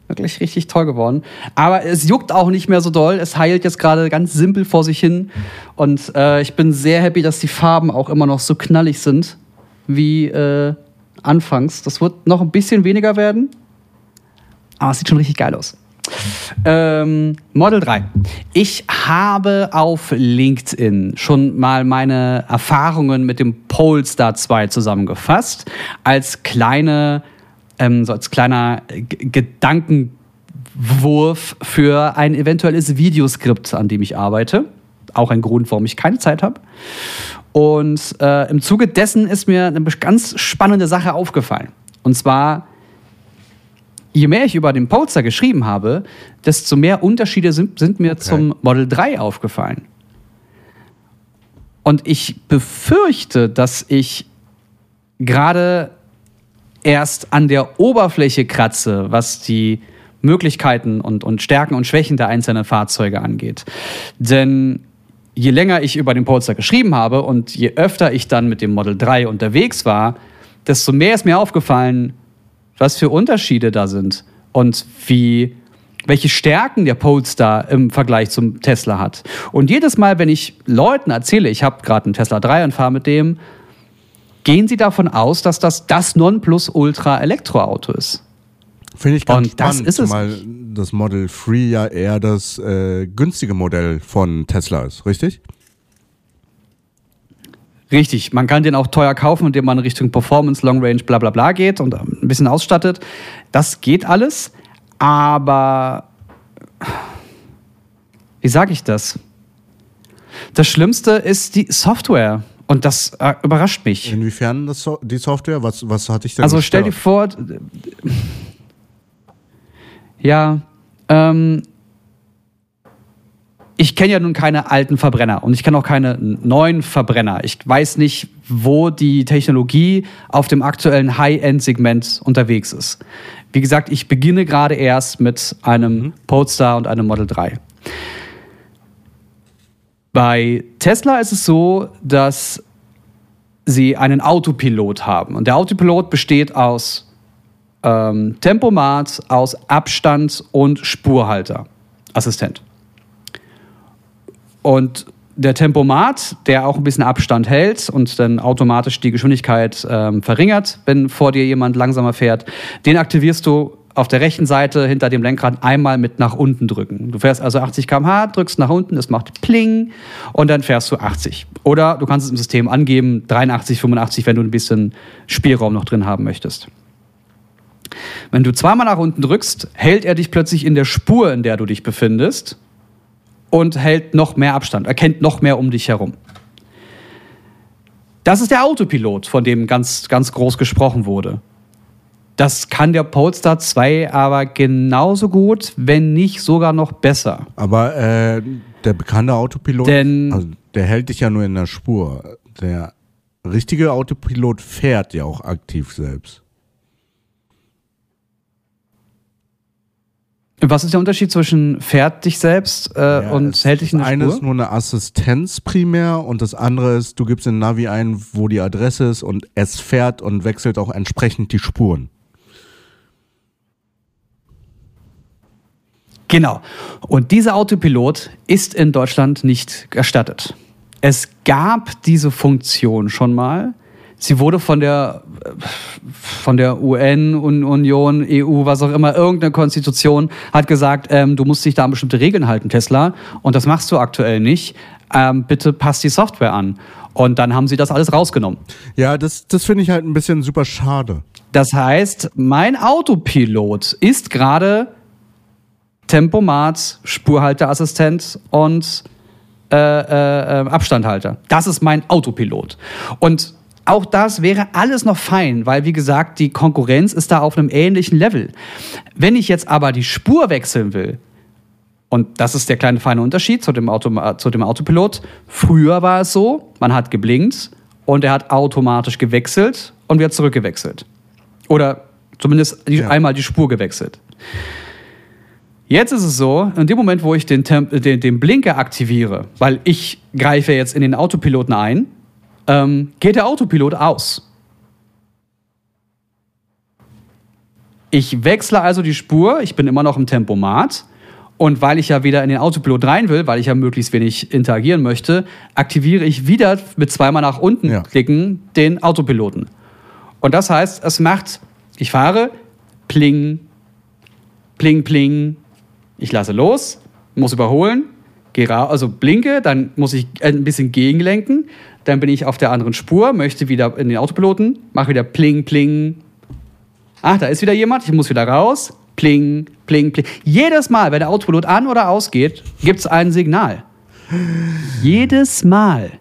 Wirklich richtig toll geworden. Aber es juckt auch nicht mehr so doll. Es heilt jetzt gerade ganz simpel vor sich hin. Und äh, ich bin sehr happy, dass die Farben auch immer noch so knallig sind wie äh, anfangs. Das wird noch ein bisschen weniger werden. Aber es sieht schon richtig geil aus. Ähm, Model 3. Ich habe auf LinkedIn schon mal meine Erfahrungen mit dem Polestar 2 zusammengefasst. Als kleine ähm, so als kleiner G Gedankenwurf für ein eventuelles Videoskript, an dem ich arbeite. Auch ein Grund, warum ich keine Zeit habe. Und äh, im Zuge dessen ist mir eine ganz spannende Sache aufgefallen. Und zwar, je mehr ich über den Polster geschrieben habe, desto mehr Unterschiede sind, sind mir okay. zum Model 3 aufgefallen. Und ich befürchte, dass ich gerade erst an der Oberfläche kratze, was die Möglichkeiten und, und Stärken und Schwächen der einzelnen Fahrzeuge angeht. Denn je länger ich über den Polestar geschrieben habe und je öfter ich dann mit dem Model 3 unterwegs war, desto mehr ist mir aufgefallen, was für Unterschiede da sind und wie welche Stärken der Polestar im Vergleich zum Tesla hat. Und jedes Mal, wenn ich Leuten erzähle, ich habe gerade einen Tesla 3 und fahre mit dem, Gehen Sie davon aus, dass das das Nonplusultra-Elektroauto ist? Finde ich ganz Und das spannend, ist es zumal das Model 3 ja eher das äh, günstige Modell von Tesla ist, richtig? Richtig, man kann den auch teuer kaufen, indem man Richtung Performance, Long Range, bla bla bla geht und ein bisschen ausstattet. Das geht alles, aber wie sage ich das? Das Schlimmste ist die Software und das äh, überrascht mich. Inwiefern das so die Software? Was, was hatte ich denn Also stell dir gestört? vor, ja, ähm, ich kenne ja nun keine alten Verbrenner und ich kenne auch keine neuen Verbrenner. Ich weiß nicht, wo die Technologie auf dem aktuellen High-End-Segment unterwegs ist. Wie gesagt, ich beginne gerade erst mit einem Polestar und einem Model 3. Bei Tesla ist es so, dass sie einen Autopilot haben. Und der Autopilot besteht aus ähm, Tempomat, aus Abstand und Spurhalter. Assistent. Und der Tempomat, der auch ein bisschen Abstand hält und dann automatisch die Geschwindigkeit ähm, verringert, wenn vor dir jemand langsamer fährt, den aktivierst du auf der rechten Seite hinter dem Lenkrad einmal mit nach unten drücken. Du fährst also 80 km/h, drückst nach unten, es macht Pling und dann fährst du 80. Oder du kannst es im System angeben, 83, 85, wenn du ein bisschen Spielraum noch drin haben möchtest. Wenn du zweimal nach unten drückst, hält er dich plötzlich in der Spur, in der du dich befindest und hält noch mehr Abstand, erkennt noch mehr um dich herum. Das ist der Autopilot, von dem ganz, ganz groß gesprochen wurde. Das kann der Polestar 2 aber genauso gut, wenn nicht sogar noch besser. Aber äh, der bekannte Autopilot, Denn- also der hält dich ja nur in der Spur. Der richtige Autopilot fährt ja auch aktiv selbst. Was ist der Unterschied zwischen fährt dich selbst äh, Ja, und hält dich in das der eine Spur? ist nur eine Assistenz primär und das andere ist, du gibst in Navi ein, wo die Adresse ist und es fährt und wechselt auch entsprechend die Spuren. Genau. Und dieser Autopilot ist in Deutschland nicht erstattet. Es gab diese Funktion schon mal. Sie wurde von der, von der UN, Un- Union, EU, was auch immer, irgendeine Konstitution hat gesagt, ähm, du musst dich da an bestimmte Regeln halten, Tesla. Und das machst du aktuell nicht. Ähm, bitte passt die Software an. Und dann haben sie das alles rausgenommen. Ja, das, das finde ich halt ein bisschen super schade. Das heißt, mein Autopilot ist gerade Tempomat, Spurhalteassistent und äh, äh, äh, Abstandhalter. Das ist mein Autopilot. Und auch das wäre alles noch fein, weil wie gesagt, die Konkurrenz ist da auf einem ähnlichen Level. Wenn ich jetzt aber die Spur wechseln will, und das ist der kleine feine Unterschied zu dem, Auto, zu dem Autopilot. Früher war es so, man hat geblinkt und er hat automatisch gewechselt und wieder zurückgewechselt. Oder zumindest Ja. einmal die Spur gewechselt. Jetzt ist es so, in dem Moment, wo ich den, Temp den, den Blinker aktiviere, weil ich greife jetzt in den Autopiloten ein, ähm, geht der Autopilot aus. Ich wechsle also die Spur, ich bin immer noch im Tempomat. Und weil ich ja wieder in den Autopilot rein will, weil ich ja möglichst wenig interagieren möchte, aktiviere ich wieder mit zweimal nach unten Ja. klicken den Autopiloten. Und das heißt, es macht, ich fahre, pling, pling, pling, ich lasse los, muss überholen, also blinke, dann muss ich ein bisschen gegenlenken, dann bin ich auf der anderen Spur, möchte wieder in den Autopiloten, mache wieder pling, pling. Ach, da ist wieder jemand, ich muss wieder raus. Pling, pling, pling. Jedes Mal, wenn der Autopilot an oder ausgeht, gibt es ein Signal. Jedes Mal.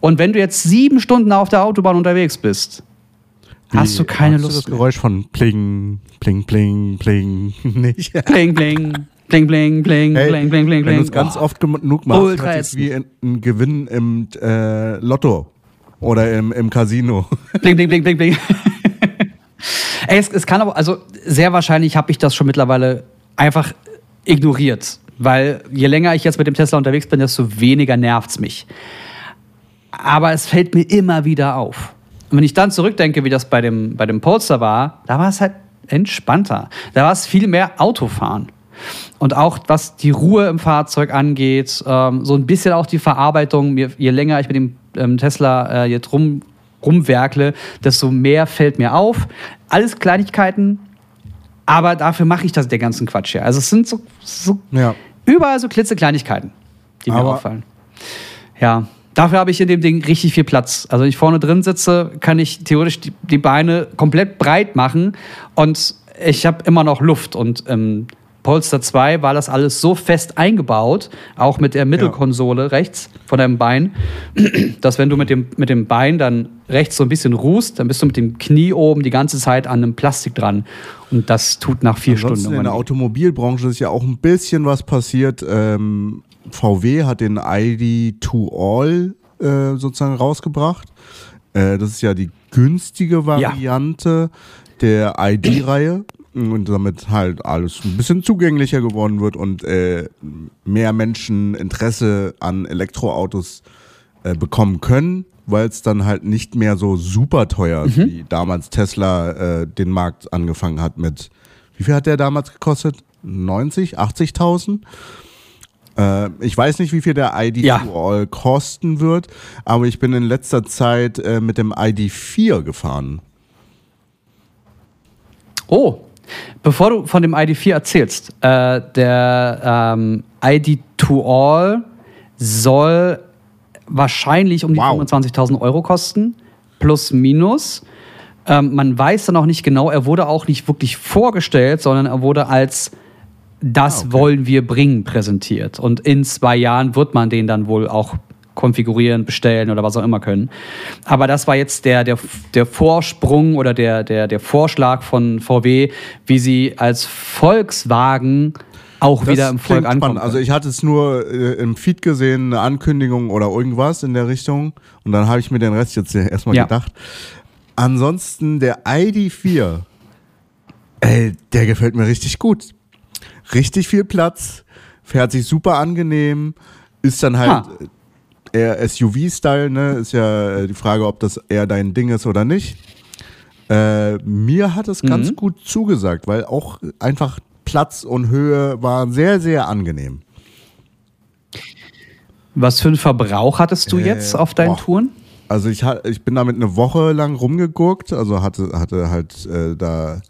Und wenn du jetzt sieben Stunden auf der Autobahn unterwegs bist, hast du keine Magst Lust du das. Geräusch von Pling, Pling, Pling, Pling nicht? Pling, pling, pling, pling, pling, Hey, pling, pling, pling, wenn du es ganz Oh. oft genug machst, Ultra sich wie ein, ein Gewinn im äh, Lotto oder im, im Casino. Bling, bling, bling, bling, bling. Ey, es, es kann aber, also sehr wahrscheinlich habe ich das schon mittlerweile einfach ignoriert. Weil je länger ich jetzt mit dem Tesla unterwegs bin, desto weniger nervt es mich. Aber es fällt mir immer wieder auf. Und wenn ich dann zurückdenke, wie das bei dem, bei dem Polestar war, da war es halt entspannter. Da war es viel mehr Autofahren. Und auch was die Ruhe im Fahrzeug angeht, ähm, so ein bisschen auch die Verarbeitung. Mir, je länger ich mit dem ähm, Tesla äh, jetzt rum, rumwerkle, desto mehr fällt mir auf. Alles Kleinigkeiten, Aber dafür mache ich das der ganzen Quatsch hier. Also es sind so, so Ja. überall so klitzekleinigkeiten, die mir Aber- auffallen. Ja, dafür habe ich in dem Ding richtig viel Platz. Also wenn ich vorne drin sitze, kann ich theoretisch die, die Beine komplett breit machen und ich habe immer noch Luft. Und im Polster 2 war das alles so fest eingebaut, auch mit der Mittelkonsole rechts von deinem Bein, dass wenn du mit dem, mit dem Bein dann rechts so ein bisschen ruhst, dann bist du mit dem Knie oben die ganze Zeit an einem Plastik dran. Und das tut nach vier Ansonsten Stunden. in der. Automobilbranche ist ja auch ein bisschen was passiert. Ähm, VW hat den ID2All äh, sozusagen rausgebracht. Äh, das ist ja die günstige Variante der ID-Reihe und damit halt alles ein bisschen zugänglicher geworden wird und äh, mehr Menschen Interesse an Elektroautos äh, bekommen können, weil es dann halt nicht mehr so super teuer ist, wie damals Tesla äh, den Markt angefangen hat mit, wie viel hat der damals gekostet? 90, 80.000? Äh, ich weiß nicht, wie viel der ID Ja. All kosten wird, aber ich bin in letzter Zeit äh, mit dem ID4 gefahren. Oh, bevor du von dem ID4 erzählst, äh, der ähm, ID2All soll wahrscheinlich um die Wow. 25.000 Euro kosten, plus minus. Ähm, man weiß dann auch nicht genau, er wurde auch nicht wirklich vorgestellt, sondern er wurde als das Ah, okay. wollen wir bringen präsentiert. Und in zwei Jahren wird man den dann wohl auch konfigurieren, bestellen oder was auch immer können. Aber das war jetzt der, der, der Vorsprung oder der, der, der Vorschlag von VW, wie sie als Volkswagen auch wieder im Volk ankommen. Also ich hatte es nur äh, im Feed gesehen, eine Ankündigung oder irgendwas in der Richtung. Und dann habe ich mir den Rest jetzt erstmal Ja. gedacht. Ansonsten der ID4, ey, der gefällt mir richtig gut. Richtig viel Platz, fährt sich super angenehm, ist dann halt Ha. Eher SUV-Style, ne? Ist ja äh, die Frage, ob das eher dein Ding ist oder nicht. Äh, mir hat es ganz Mhm. gut zugesagt, weil auch einfach Platz und Höhe waren sehr, sehr angenehm. was für einen Verbrauch hattest du Äh, jetzt auf deinen boah. Touren? Also ich, ich bin damit eine Woche lang rumgegurkt, also hatte, hatte halt äh, da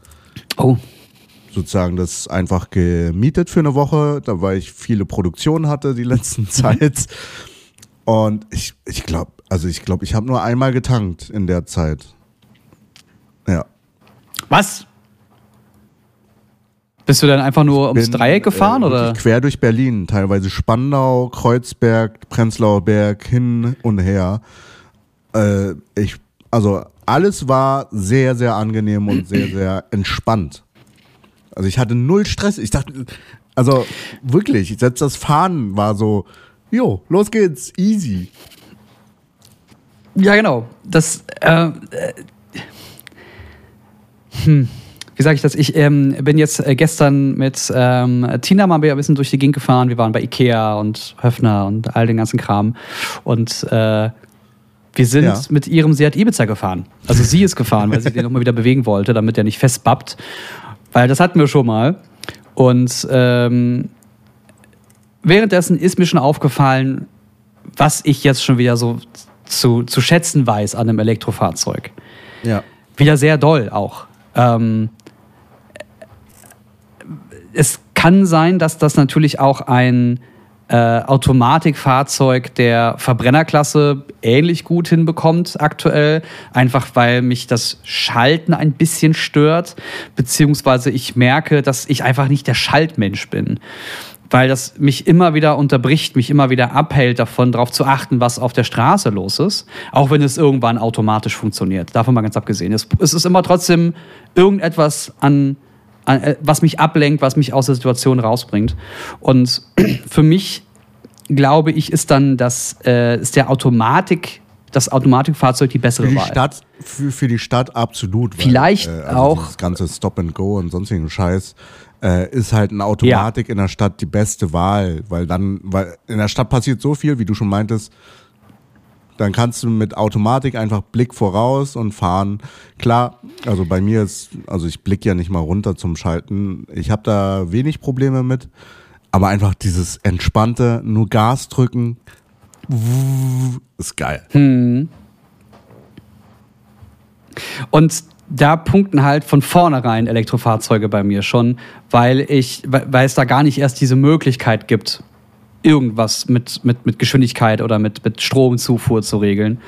Oh, sozusagen das einfach gemietet für eine Woche, da weil ich viele Produktionen hatte die letzten Zeit. Und ich, ich glaube, also ich glaube, ich habe nur einmal getankt in der Zeit. Ja. was? Bist du dann einfach nur ums bin, Dreieck gefahren äh, oder? Quer durch Berlin, teilweise Spandau, Kreuzberg, Prenzlauer Berg, hin und her. Äh, ich, also alles war sehr, sehr angenehm und sehr, sehr entspannt. Also ich hatte null Stress. Ich dachte, also wirklich, selbst das Fahren war so, jo, los geht's, easy. Ja, genau. Das, äh, äh, hm. Wie sage ich das? Ich ähm, bin jetzt äh, gestern mit ähm, Tina mal ein bisschen durch die Gegend gefahren. Wir waren bei Ikea und Höfner und all den ganzen Kram. Und äh, wir sind Ja. mit ihrem Seat Ibiza gefahren. Also sie ist gefahren, weil sie den nochmal wieder bewegen wollte, damit er nicht festbappt. Weil das hatten wir schon mal. Und ähm, währenddessen ist mir schon aufgefallen, was ich jetzt schon wieder so zu, zu schätzen weiß an einem Elektrofahrzeug. Ja. Wieder sehr doll auch. Ähm, es kann sein, dass das natürlich auch ein äh, Automatikfahrzeug der Verbrennerklasse ähnlich gut hinbekommt aktuell, einfach weil mich das Schalten ein bisschen stört, beziehungsweise ich merke, dass ich einfach nicht der Schaltmensch bin. Weil das mich immer wieder unterbricht, mich immer wieder abhält davon, darauf zu achten, was auf der Straße los ist. Auch wenn es irgendwann automatisch funktioniert. Davon mal ganz abgesehen. Es, es ist immer trotzdem irgendetwas an, an, äh, was mich ablenkt, was mich aus der Situation rausbringt. Und für mich, glaube ich, ist dann das, äh, ist der Automatik, das Automatikfahrzeug die bessere Für die Wahl. Stadt, für, für die Stadt absolut. weil, Vielleicht also auch- Das ganze Stop and Go und sonstigen Scheiß äh, ist halt eine Automatik in der Stadt die beste Wahl, weil dann, weil in der Stadt passiert so viel, wie du schon meintest. Dann kannst du mit Automatik einfach Blick voraus und fahren. Klar, also bei mir ist, also ich blicke ja nicht mal runter zum Schalten. Ich habe da wenig Probleme mit. Aber einfach dieses entspannte, nur Gas drücken, ist geil. Und da punkten halt von vornherein Elektrofahrzeuge bei mir schon, weil ich, weil es da gar nicht erst diese Möglichkeit gibt, irgendwas mit, mit, mit Geschwindigkeit oder mit, mit Stromzufuhr zu regeln.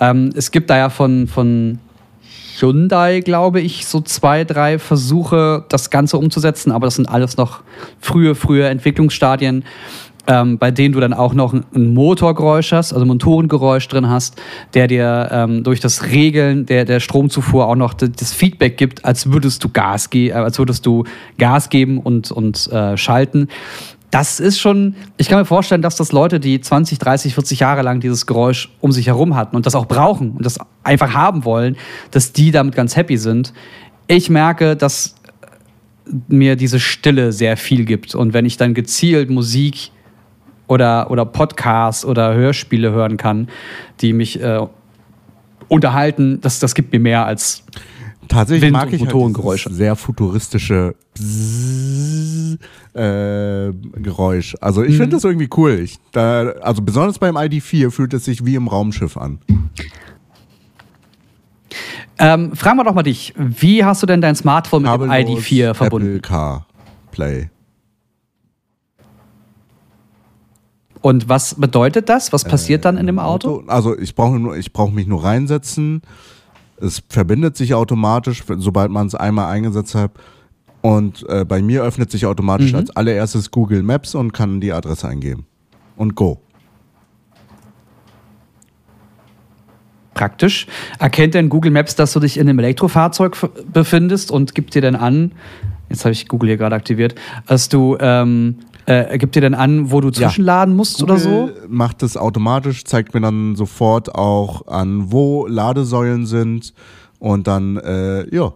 Ähm, es gibt da ja von, von Hyundai, glaube ich, so zwei, drei Versuche, das Ganze umzusetzen, aber das sind alles noch frühe, frühe Entwicklungsstadien. Ähm, bei denen du dann auch noch ein Motorgeräusch hast, also Motorengeräusch drin hast, der dir ähm, durch das Regeln der, der Stromzufuhr auch noch das Feedback gibt, als würdest du Gas, ge äh, als würdest du Gas geben und, und äh, schalten das ist schon, ich kann mir vorstellen, dass das Leute, die 20, 30, 40 Jahre lang dieses Geräusch um sich herum hatten und das auch brauchen und das einfach haben wollen, dass die damit ganz happy sind. Ich merke, dass mir diese Stille sehr viel gibt. Und wenn ich dann gezielt Musik oder, oder Podcasts oder Hörspiele hören kann, die mich äh, unterhalten, das, das gibt mir mehr als Tatsächlich Wind mag ich Motorengeräusche. Halt sehr futuristische Bzzz, äh, Geräusch. Also ich Mhm. finde das irgendwie cool. Ich, da, also besonders beim ID4 fühlt es sich wie im Raumschiff an. Ähm, fragen wir doch mal dich, wie hast du denn dein Smartphone mit dem Kabellos ID4 verbunden? Apple Car Play. Und was bedeutet das? Was passiert dann in dem Auto? Also ich brauche brauche mich nur reinsetzen. Es verbindet sich automatisch, sobald man es einmal eingesetzt hat. Und äh, bei mir öffnet sich automatisch Mhm. als allererstes Google Maps und kann die Adresse eingeben. Und go. Praktisch. Erkennt denn Google Maps, dass du dich in einem Elektrofahrzeug befindest und gibt dir dann an, jetzt habe ich Google hier gerade aktiviert, dass du, ähm, äh, gibt dir dann an, wo du Ja. zwischenladen musst oder so? Google Macht es automatisch, zeigt mir dann sofort auch an, wo Ladesäulen sind. Und dann, äh, ja,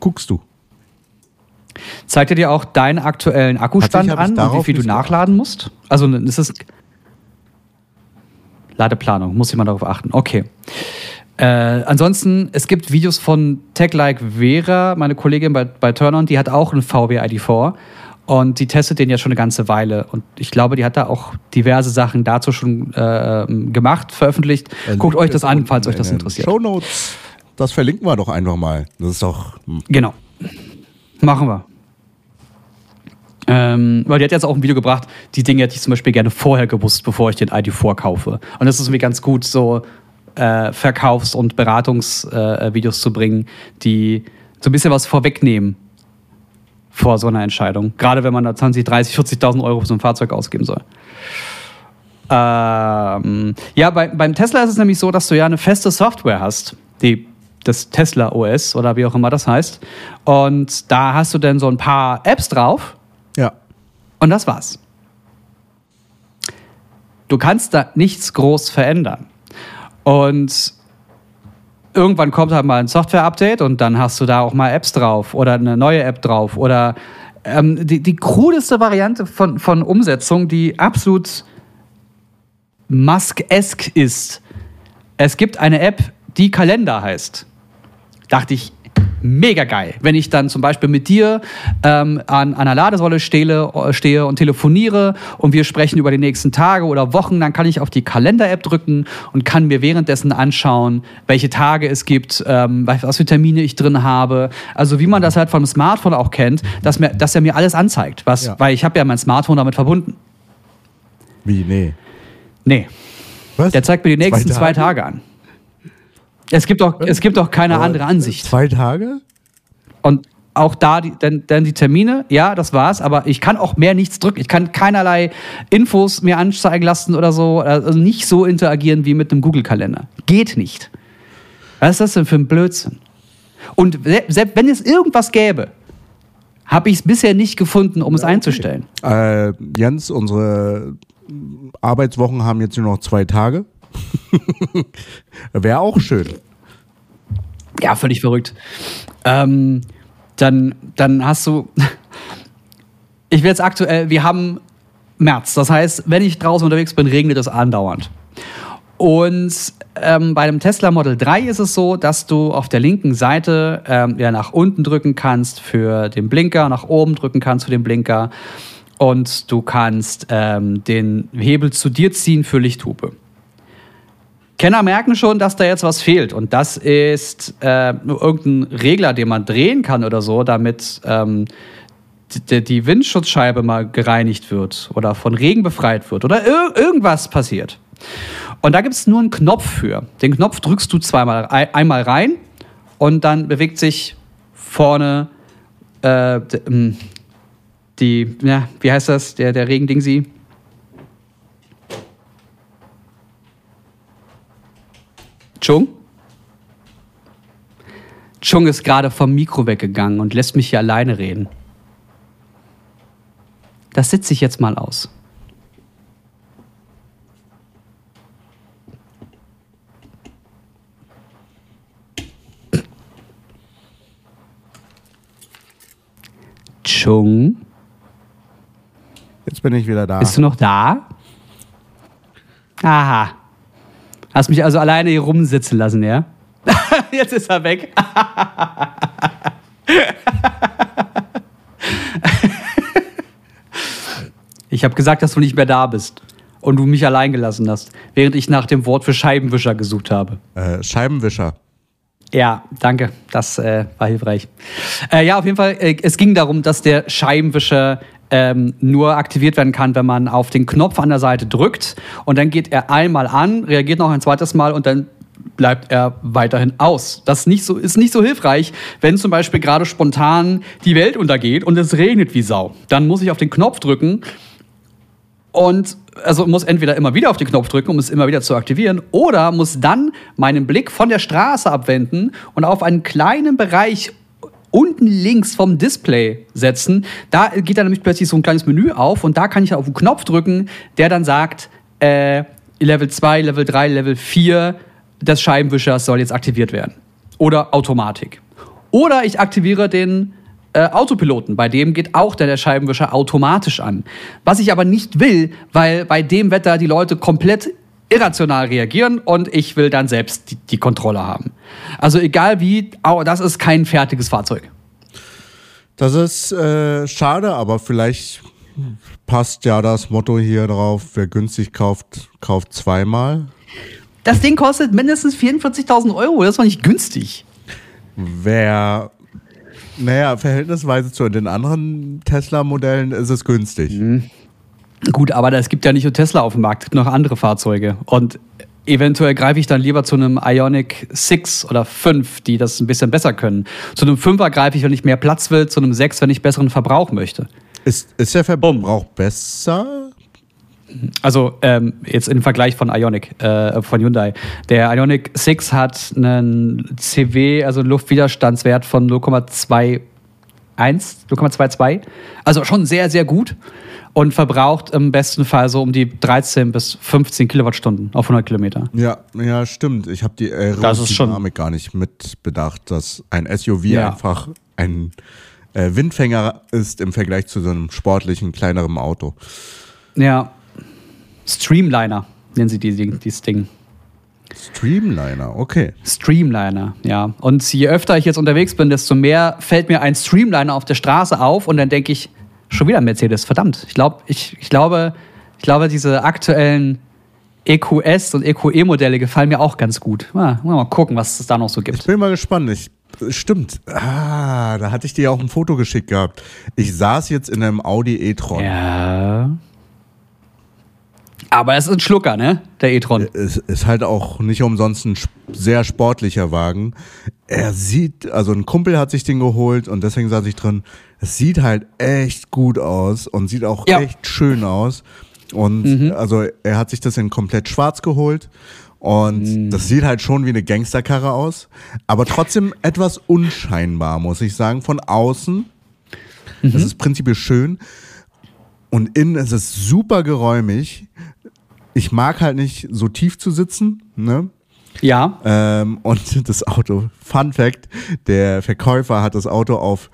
guckst du. Zeigt er dir auch deinen aktuellen Akkustand an und wie viel du nachladen musst? Also ist es Ladeplanung, muss mal darauf achten. Okay. Äh, ansonsten, es gibt Videos von TechLike Vera, meine Kollegin bei, bei Turn-On, die hat auch einen VW ID4 und die testet den ja schon eine ganze Weile. Und ich glaube, die hat da auch diverse Sachen dazu schon äh, gemacht, veröffentlicht. Guckt euch das an, falls euch das interessiert. Show Notes, das verlinken wir doch einfach mal. Das ist doch. Genau. Machen wir. Ähm, weil die hat jetzt auch ein Video gebracht, die Dinge hätte ich zum Beispiel gerne vorher gewusst, bevor ich den ID4 kaufe. Und das ist irgendwie ganz gut, so äh, Verkaufs- und Beratungsvideos äh, zu bringen, die so ein bisschen was vorwegnehmen vor so einer Entscheidung. Gerade wenn man da 20, 30, 40.000 Euro für so ein Fahrzeug ausgeben soll. Ähm, ja, bei, beim Tesla ist es nämlich so, dass du ja eine feste Software hast, die das Tesla OS oder wie auch immer das heißt. Und da hast du dann so ein paar Apps drauf Ja. und das war's. Du kannst da nichts groß verändern. Und irgendwann kommt halt mal ein Software-Update und dann hast du da auch mal Apps drauf oder eine neue App drauf oder ähm, die, die krudeste Variante von, von Umsetzung, die absolut Musk-esque ist. Es gibt eine App, die Kalender heißt. Dachte ich, mega geil. Wenn ich dann zum Beispiel mit dir ähm, an, an einer Ladesäule stehle, äh, stehe und telefoniere und wir sprechen über die nächsten Tage oder Wochen, dann kann ich auf die Kalender-App drücken und kann mir währenddessen anschauen, welche Tage es gibt, ähm, was für Termine ich drin habe. Also wie man das halt vom Smartphone auch kennt, dass, mir, dass er mir alles anzeigt. Was, Ja. Weil ich habe ja mein Smartphone damit verbunden. Wie? Nee. Nee, Was? der zeigt mir die nächsten zwei Tage, an. Es gibt doch, es gibt doch keine Aber andere Ansicht. Zwei Tage? Und auch da die, dann, dann die Termine, ja, das war's, aber ich kann auch mehr nichts drücken. Ich kann keinerlei Infos mir anzeigen lassen oder so, also nicht so interagieren wie mit einem Google-Kalender. Geht nicht. Was ist das denn für ein Blödsinn? Und se- selbst wenn es irgendwas gäbe, habe ich es bisher nicht gefunden, um es einzustellen. Äh, Jens, unsere Arbeitswochen haben jetzt nur noch zwei Tage. Wäre auch schön. Ja, völlig verrückt. Ähm, dann, dann hast du. Ich will jetzt aktuell, wir haben März. Das heißt, wenn ich draußen unterwegs bin, regnet es andauernd. Und ähm, bei dem Tesla Model 3 ist es so, dass du auf der linken Seite ähm, ja, nach unten drücken kannst für den Blinker, nach oben drücken kannst für den Blinker und du kannst ähm, den Hebel zu dir ziehen für Lichthupe. Kenner merken schon, dass da jetzt was fehlt. Und das ist äh, irgendein Regler, den man drehen kann oder so, damit ähm, die, die Windschutzscheibe mal gereinigt wird oder von Regen befreit wird oder ir irgendwas passiert. Und da gibt es nur einen Knopf für. Den Knopf drückst du zweimal einmal rein und dann bewegt sich vorne äh, die, ja, wie heißt das, der, der Regendingsi? Chung? Chung ist gerade vom Mikro weggegangen und lässt mich hier alleine reden. Das sitze ich jetzt mal aus. Chung. Jetzt bin ich wieder da. Bist du noch da? Aha. Hast mich also alleine hier rumsitzen lassen, ja? Jetzt ist er weg. ich habe gesagt, dass du nicht mehr da bist und du mich allein gelassen hast, während ich nach dem Wort für Scheibenwischer gesucht habe. Äh, Scheibenwischer. Ja, danke. Das äh, war hilfreich. Äh, ja, auf jeden Fall. Äh, es ging darum, dass der Scheibenwischer ähm, nur aktiviert werden kann, wenn man auf den Knopf an der Seite drückt. Und dann geht er einmal an, reagiert noch ein zweites Mal und dann bleibt er weiterhin aus. Das nicht so, ist nicht so hilfreich, wenn zum Beispiel gerade spontan die Welt untergeht und es regnet wie Sau. Dann muss ich auf den Knopf drücken und also muss entweder immer wieder auf den Knopf drücken, um es immer wieder zu aktivieren, oder muss dann meinen Blick von der Straße abwenden und auf einen kleinen Bereich unten links vom Display setzen. Da geht dann nämlich plötzlich so ein kleines Menü auf und da kann ich auf den Knopf drücken, der dann sagt, äh, Level 2, Level 3, Level 4 des Scheibenwischers soll jetzt aktiviert werden. Oder Automatik. Oder ich aktiviere den äh, Autopiloten. Bei dem geht auch der, der Scheibenwischer automatisch an. Was ich aber nicht will, weil bei dem Wetter die Leute komplett irrational reagieren und ich will dann selbst die, die Kontrolle haben. Also egal wie, oh, das ist kein fertiges Fahrzeug. Das ist äh, schade, aber vielleicht passt ja das Motto hier drauf, wer günstig kauft, kauft zweimal. Das Ding kostet mindestens 44.000 Euro, das war nicht günstig. Wer, naja, verhältnisweise zu den anderen Tesla-Modellen ist es günstig. Mhm. Gut, aber es gibt ja nicht nur Tesla auf dem Markt, es gibt noch andere Fahrzeuge. Und eventuell greife ich dann lieber zu einem Ionic 6 oder 5, die das ein bisschen besser können. Zu einem 5er greife ich, wenn ich mehr Platz will, zu einem 6, wenn ich besseren Verbrauch möchte. Ist, ist der Verbrauch besser? Also ähm, jetzt im Vergleich von Ionic, äh, von Hyundai. Der Ionic 6 hat einen CW, also Luftwiderstandswert von 0,21, 0,22. Also schon sehr, sehr gut und verbraucht im besten Fall so um die 13 bis 15 Kilowattstunden auf 100 Kilometer. Ja, ja, stimmt. Ich habe die Aerodynamik gar nicht mitbedacht, dass ein SUV ja. einfach ein äh, Windfänger ist im Vergleich zu so einem sportlichen, kleineren Auto. Ja. Streamliner nennen sie die, dieses Ding. Streamliner, okay. Streamliner, ja. Und je öfter ich jetzt unterwegs bin, desto mehr fällt mir ein Streamliner auf der Straße auf und dann denke ich, Schon wieder Mercedes, verdammt. Ich, glaub, ich, ich, glaube, ich glaube, diese aktuellen EQS und EQE-Modelle gefallen mir auch ganz gut. Mal, mal gucken, was es da noch so gibt. Ich bin mal gespannt. Ich, stimmt. Ah, da hatte ich dir auch ein Foto geschickt gehabt. Ich saß jetzt in einem Audi e-tron. Ja. Aber es ist ein Schlucker, ne? Der e-tron. Es ist halt auch nicht umsonst ein sehr sportlicher Wagen. Er sieht, also ein Kumpel hat sich den geholt und deswegen saß ich drin. Es sieht halt echt gut aus und sieht auch ja. echt schön aus. Und mhm. also er hat sich das in komplett schwarz geholt. Und mhm. das sieht halt schon wie eine Gangsterkarre aus. Aber trotzdem etwas unscheinbar, muss ich sagen. Von außen. Mhm. Das ist prinzipiell schön. Und innen ist es super geräumig ich mag halt nicht so tief zu sitzen, ne? Ja. Ähm, und das Auto, Fun Fact, der Verkäufer hat das Auto auf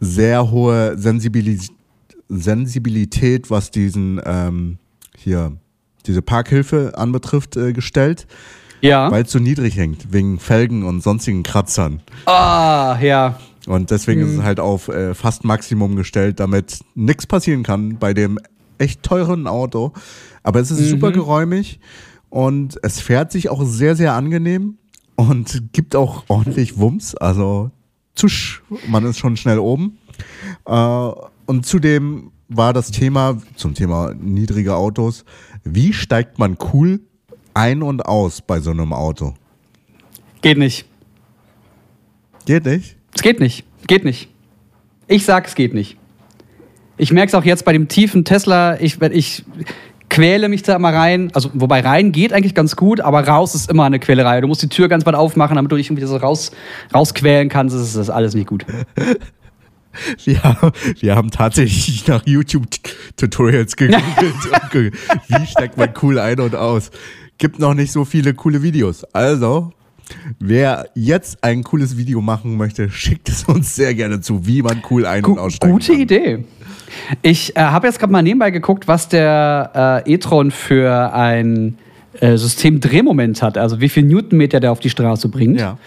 sehr hohe Sensibilis Sensibilität, was diesen ähm, hier diese Parkhilfe anbetrifft, äh, gestellt. Ja. Weil es so niedrig hängt, wegen Felgen und sonstigen Kratzern. Ah, ja. Und deswegen hm. ist es halt auf äh, fast Maximum gestellt, damit nichts passieren kann bei dem echt teuren Auto. Aber es ist mhm. super geräumig Und es fährt sich auch sehr, sehr angenehm und gibt auch ordentlich Wumms. Also zusch, man ist schon schnell oben. Äh, und zudem war das Thema, zum Thema niedrige Autos, wie steigt man cool ein und aus bei so einem Auto? Geht nicht. Geht nicht? Es geht nicht. Geht nicht. Ich sag, es geht nicht. Ich merke es auch jetzt bei dem tiefen Tesla. Ich, ich quäle mich da immer rein. Also, wobei rein geht eigentlich ganz gut, aber raus ist immer eine Quälerei. Du musst die Tür ganz weit aufmachen, damit du dich irgendwie so raus, rausquälen kannst. Das ist, das ist alles nicht gut. Wir, wir haben tatsächlich nach YouTube-Tutorials gegoogelt. Wie steckt man cool ein und aus? Gibt noch nicht so viele coole Videos. Also, wer jetzt ein cooles Video machen möchte, schickt es uns sehr gerne zu, wie man cool ein- und Gu aussteigen gute kann. Idee. Ich äh, habe jetzt gerade mal nebenbei geguckt, was der äh, e-tron für ein äh, System Drehmoment hat, also wie viel Newtonmeter der auf die Straße bringt. Ja.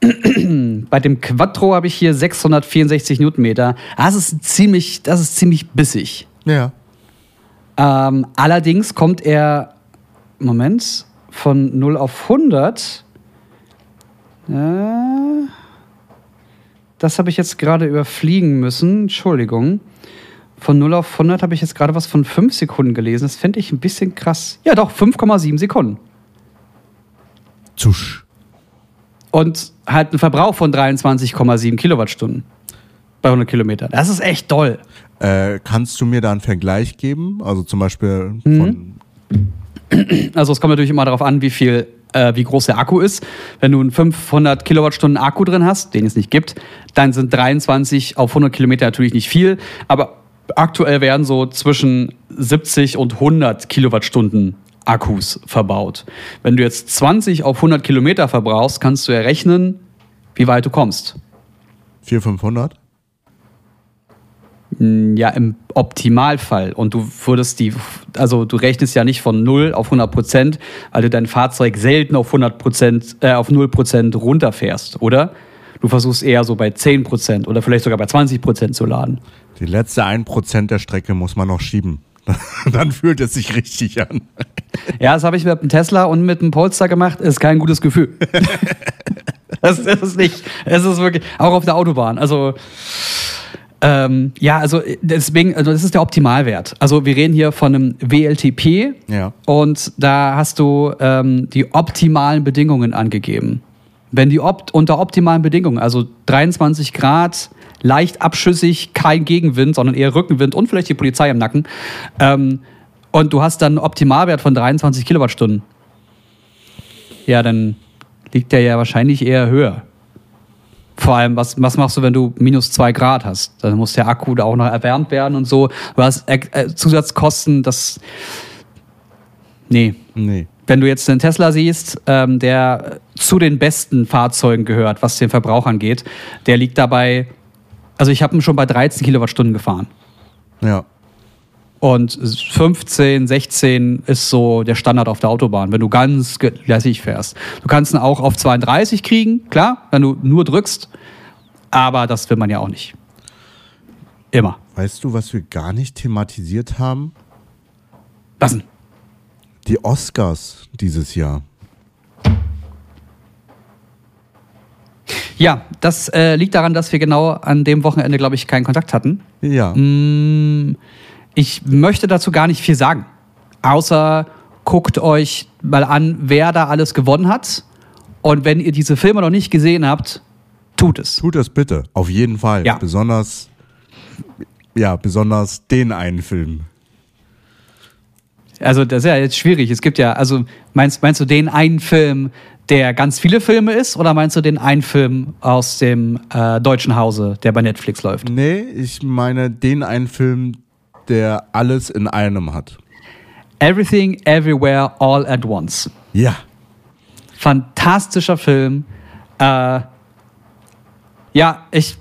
Bei dem Quattro habe ich hier 664 Newtonmeter. Das ist ziemlich, das ist ziemlich bissig. Ja. Ähm, allerdings kommt er, Moment, von 0 auf 100. Äh, das habe ich jetzt gerade überfliegen müssen. Entschuldigung. Von 0 auf 100 habe ich jetzt gerade was von 5 Sekunden gelesen. Das fände ich ein bisschen krass. Ja, doch, 5,7 Sekunden. Zusch. Und halt ein Verbrauch von 23,7 Kilowattstunden bei 100 Kilometern. Das ist echt toll. Äh, kannst du mir da einen Vergleich geben? Also zum Beispiel von. Also es kommt natürlich immer darauf an, wie viel, äh, wie groß der Akku ist. Wenn du einen 500 Kilowattstunden Akku drin hast, den es nicht gibt, dann sind 23 auf 100 Kilometer natürlich nicht viel. Aber aktuell werden so zwischen 70 und 100 Kilowattstunden Akkus verbaut. Wenn du jetzt 20 auf 100 Kilometer verbrauchst, kannst du errechnen, wie weit du kommst. 400, 500? Ja, im Optimalfall. Und du würdest die, also du rechnest ja nicht von 0 auf 100 Prozent, weil du dein Fahrzeug selten auf 100 Prozent, äh, auf 0 Prozent runterfährst, oder? Du versuchst eher so bei 10 Prozent oder vielleicht sogar bei 20 Prozent zu laden. Die letzte 1% der Strecke muss man noch schieben. Dann fühlt es sich richtig an. Ja, das habe ich mit dem Tesla und mit dem Polestar gemacht. Ist kein gutes Gefühl. das, das ist nicht. Es ist wirklich, auch auf der Autobahn. Also, ähm, ja, also deswegen, also das ist der Optimalwert. Also wir reden hier von einem WLTP Ja. und da hast du ähm, die optimalen Bedingungen angegeben. Wenn die opt unter optimalen Bedingungen, also 23 Grad, leicht abschüssig, kein Gegenwind, sondern eher Rückenwind und vielleicht die Polizei im Nacken, ähm, und du hast dann einen Optimalwert von 23 Kilowattstunden, ja, dann liegt der ja wahrscheinlich eher höher. Vor allem, was, was machst du, wenn du minus zwei Grad hast? Dann muss der Akku da auch noch erwärmt werden und so. Du hast äh, äh, Zusatzkosten, das. Nee. Nee. Wenn du jetzt einen Tesla siehst, ähm, der zu den besten Fahrzeugen gehört, was den Verbrauch angeht, der liegt dabei. Also, ich habe ihn schon bei 13 Kilowattstunden gefahren. Ja. Und 15, 16 ist so der Standard auf der Autobahn, wenn du ganz lässig fährst. Du kannst ihn auch auf 32 kriegen, klar, wenn du nur drückst. Aber das will man ja auch nicht. Immer. Weißt du, was wir gar nicht thematisiert haben? Was denn? Die Oscars dieses Jahr. Ja, das äh, liegt daran, dass wir genau an dem Wochenende, glaube ich, keinen Kontakt hatten. Ja. Mm, Ich möchte dazu gar nicht viel sagen. Außer guckt euch mal an, wer da alles gewonnen hat. Und wenn ihr diese Filme noch nicht gesehen habt, tut es. Tut das bitte. Auf jeden Fall. Ja. Besonders, ja, besonders den einen Film. Also das ist ja jetzt schwierig. Es gibt ja, also meinst, meinst du den einen Film, der ganz viele Filme ist, oder meinst du den einen Film aus dem äh, deutschen Hause, der bei Netflix läuft? Nee, ich meine den einen Film, der alles in einem hat. Everything, Everywhere, All at Once. Ja. Fantastischer Film. Äh, ja, ich,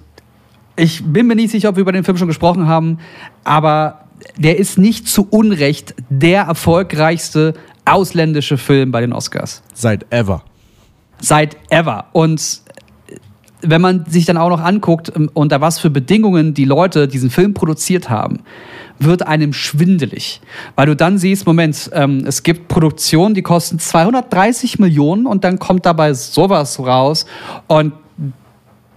ich bin mir nicht sicher, ob wir über den Film schon gesprochen haben, aber der ist nicht zu Unrecht der erfolgreichste ausländische Film bei den Oscars. Seit ever. Seit ever. Und wenn man sich dann auch noch anguckt, ähm, unter was für Bedingungen die Leute diesen Film produziert haben, wird einem schwindelig. Weil du dann siehst, Moment, ähm, es gibt Produktionen, die kosten 230 Millionen und dann kommt dabei sowas raus. Und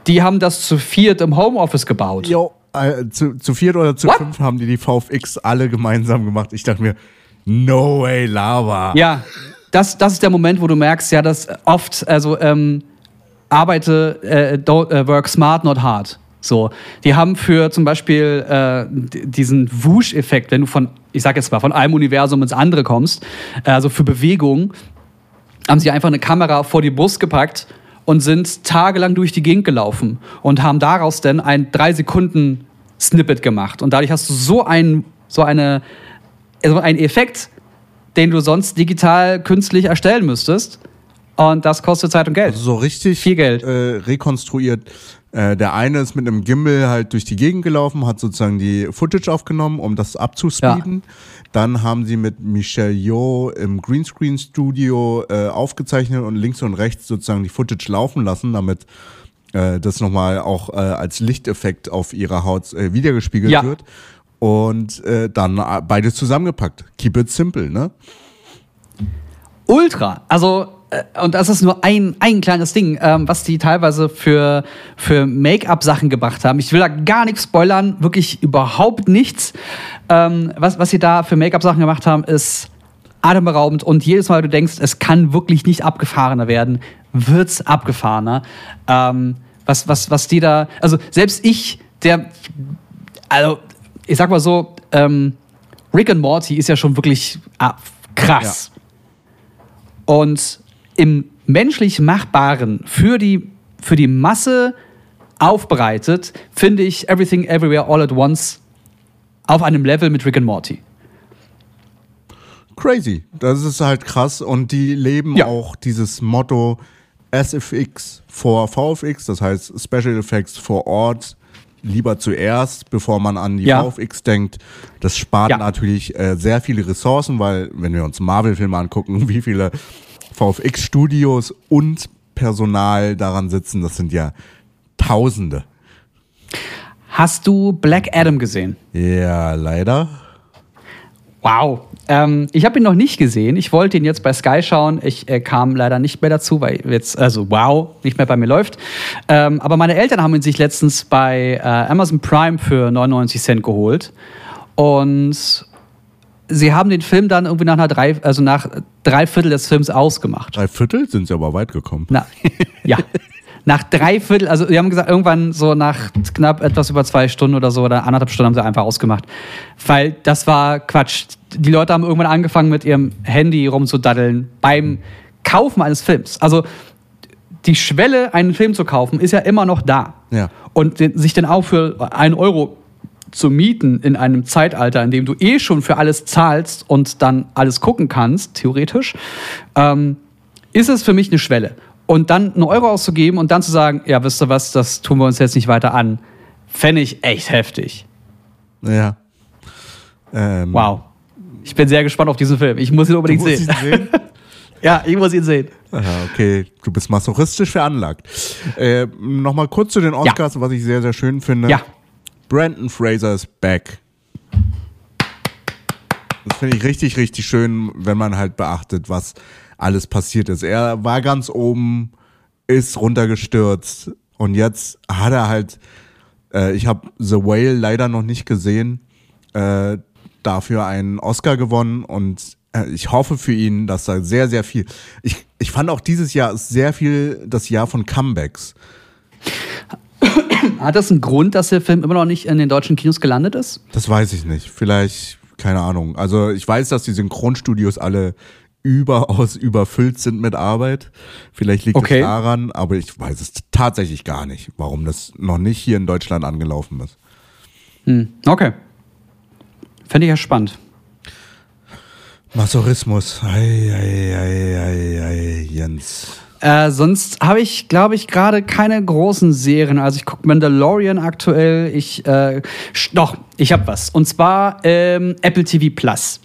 die haben das zu viert im Homeoffice gebaut. Jo, äh, zu, zu viert oder zu What? fünf haben die die VFX alle gemeinsam gemacht. Ich dachte mir, no way, Lava. Ja, das, das ist der Moment, wo du merkst, ja, dass oft, also ähm, arbeite, äh, don't, äh, work smart, not hard. So, die haben für zum Beispiel äh, diesen Wusch-Effekt, wenn du von, ich sag jetzt mal, von einem Universum ins andere kommst, äh, also für Bewegung, haben sie einfach eine Kamera vor die Brust gepackt und sind tagelang durch die Gegend gelaufen und haben daraus dann ein 3-Sekunden-Snippet gemacht. Und dadurch hast du so, ein, so eine, also einen Effekt, den du sonst digital künstlich erstellen müsstest. Und das kostet Zeit und Geld. Also so richtig Viel Geld. Äh, rekonstruiert. Äh, der eine ist mit einem Gimbal halt durch die Gegend gelaufen, hat sozusagen die Footage aufgenommen, um das abzuspeeden. Dann haben sie mit Michelle Yeoh im Greenscreen-Studio äh, aufgezeichnet und links und rechts sozusagen die Footage laufen lassen, damit äh, das nochmal auch äh, als Lichteffekt auf ihrer Haut äh, wiedergespiegelt Ja. wird. Und äh, dann äh, beides zusammengepackt. Keep it simple, ne? Ultra. Also, und das ist nur ein, ein kleines Ding, ähm, was die teilweise für, für Make-up-Sachen gebracht haben. Ich will da gar nichts spoilern, wirklich überhaupt nichts. Ähm, was, was sie da für Make-up-Sachen gemacht haben, ist atemberaubend. Und jedes Mal, du denkst, es kann wirklich nicht abgefahrener werden, wird's abgefahrener. Ähm, was, was, was die da, also selbst ich, der, also ich sag mal so, ähm, Rick and Morty ist ja schon wirklich ah, krass. Und im menschlich Machbaren für die, für die Masse aufbereitet, finde ich Everything Everywhere All at Once auf einem Level mit Rick and Morty. Crazy. Das ist halt krass. Und die leben Ja. auch dieses Motto SFX vor VFX, das heißt Special Effects vor Ort. Lieber zuerst, bevor man an die Ja. VFX denkt. Das spart Ja. natürlich äh, sehr viele Ressourcen, weil, wenn wir uns Marvel-Filme angucken, wie viele VFX-Studios und Personal daran sitzen, das sind ja Tausende. Hast du Black Adam gesehen? Ja, leider. Wow. Ähm, ich habe ihn noch nicht gesehen. Ich wollte ihn jetzt bei Sky schauen. Ich äh, kam leider nicht mehr dazu, weil jetzt, also wow, nicht mehr bei mir läuft. Ähm, aber meine Eltern haben ihn sich letztens bei äh, Amazon Prime für 99 Cent geholt. Und sie haben den Film dann irgendwie nach einer drei, also nach drei Viertel des Films ausgemacht. Drei Viertel sind sie aber weit gekommen. Na, ja. Nach drei Viertel, also die haben gesagt, irgendwann so nach knapp etwas über zwei Stunden oder so oder anderthalb Stunden haben sie einfach ausgemacht. Weil das war Quatsch. Die Leute haben irgendwann angefangen mit ihrem Handy rumzudaddeln beim Kaufen eines Films. Also die Schwelle, einen Film zu kaufen, ist ja immer noch da. Ja. Und sich dann auch für einen Euro zu mieten in einem Zeitalter, in dem du eh schon für alles zahlst und dann alles gucken kannst, theoretisch, ähm, ist es für mich eine Schwelle. Und dann einen Euro auszugeben und dann zu sagen, ja, wisst ihr was, das tun wir uns jetzt nicht weiter an, fände ich echt heftig. Ja. Ähm, Wow. Ich bin sehr gespannt auf diesen Film. Ich muss ihn unbedingt sehen. ihn sehen? Ja, ich muss ihn sehen. Ja, okay, du bist masochistisch veranlagt. Äh, Nochmal kurz zu den Oscars, was ich sehr, sehr schön finde. Ja. Brandon Fraser ist back. Das finde ich richtig, richtig schön, wenn man halt beachtet, was alles passiert ist. Er war ganz oben, ist runtergestürzt und jetzt hat er halt, äh, ich habe The Whale leider noch nicht gesehen, äh, dafür einen Oscar gewonnen und äh, ich hoffe für ihn, dass da sehr, sehr viel. Ich, ich fand auch dieses Jahr sehr viel das Jahr von Comebacks. Hat das einen Grund, dass der Film immer noch nicht in den deutschen Kinos gelandet ist? Das weiß ich nicht. Vielleicht, keine Ahnung. Also ich weiß, dass die Synchronstudios alle überaus überfüllt sind mit Arbeit. Vielleicht liegt Okay. es daran, aber ich weiß es tatsächlich gar nicht, warum das noch nicht hier in Deutschland angelaufen ist. Hm, okay. Fände ich ja spannend. Masochismus. Ei, ei, ei, ei, ei, Jens. Äh, sonst habe ich, glaube ich, gerade keine großen Serien. Also ich gucke Mandalorian aktuell. Ich, äh, doch, ich habe was. Und zwar ähm, Apple TV Plus.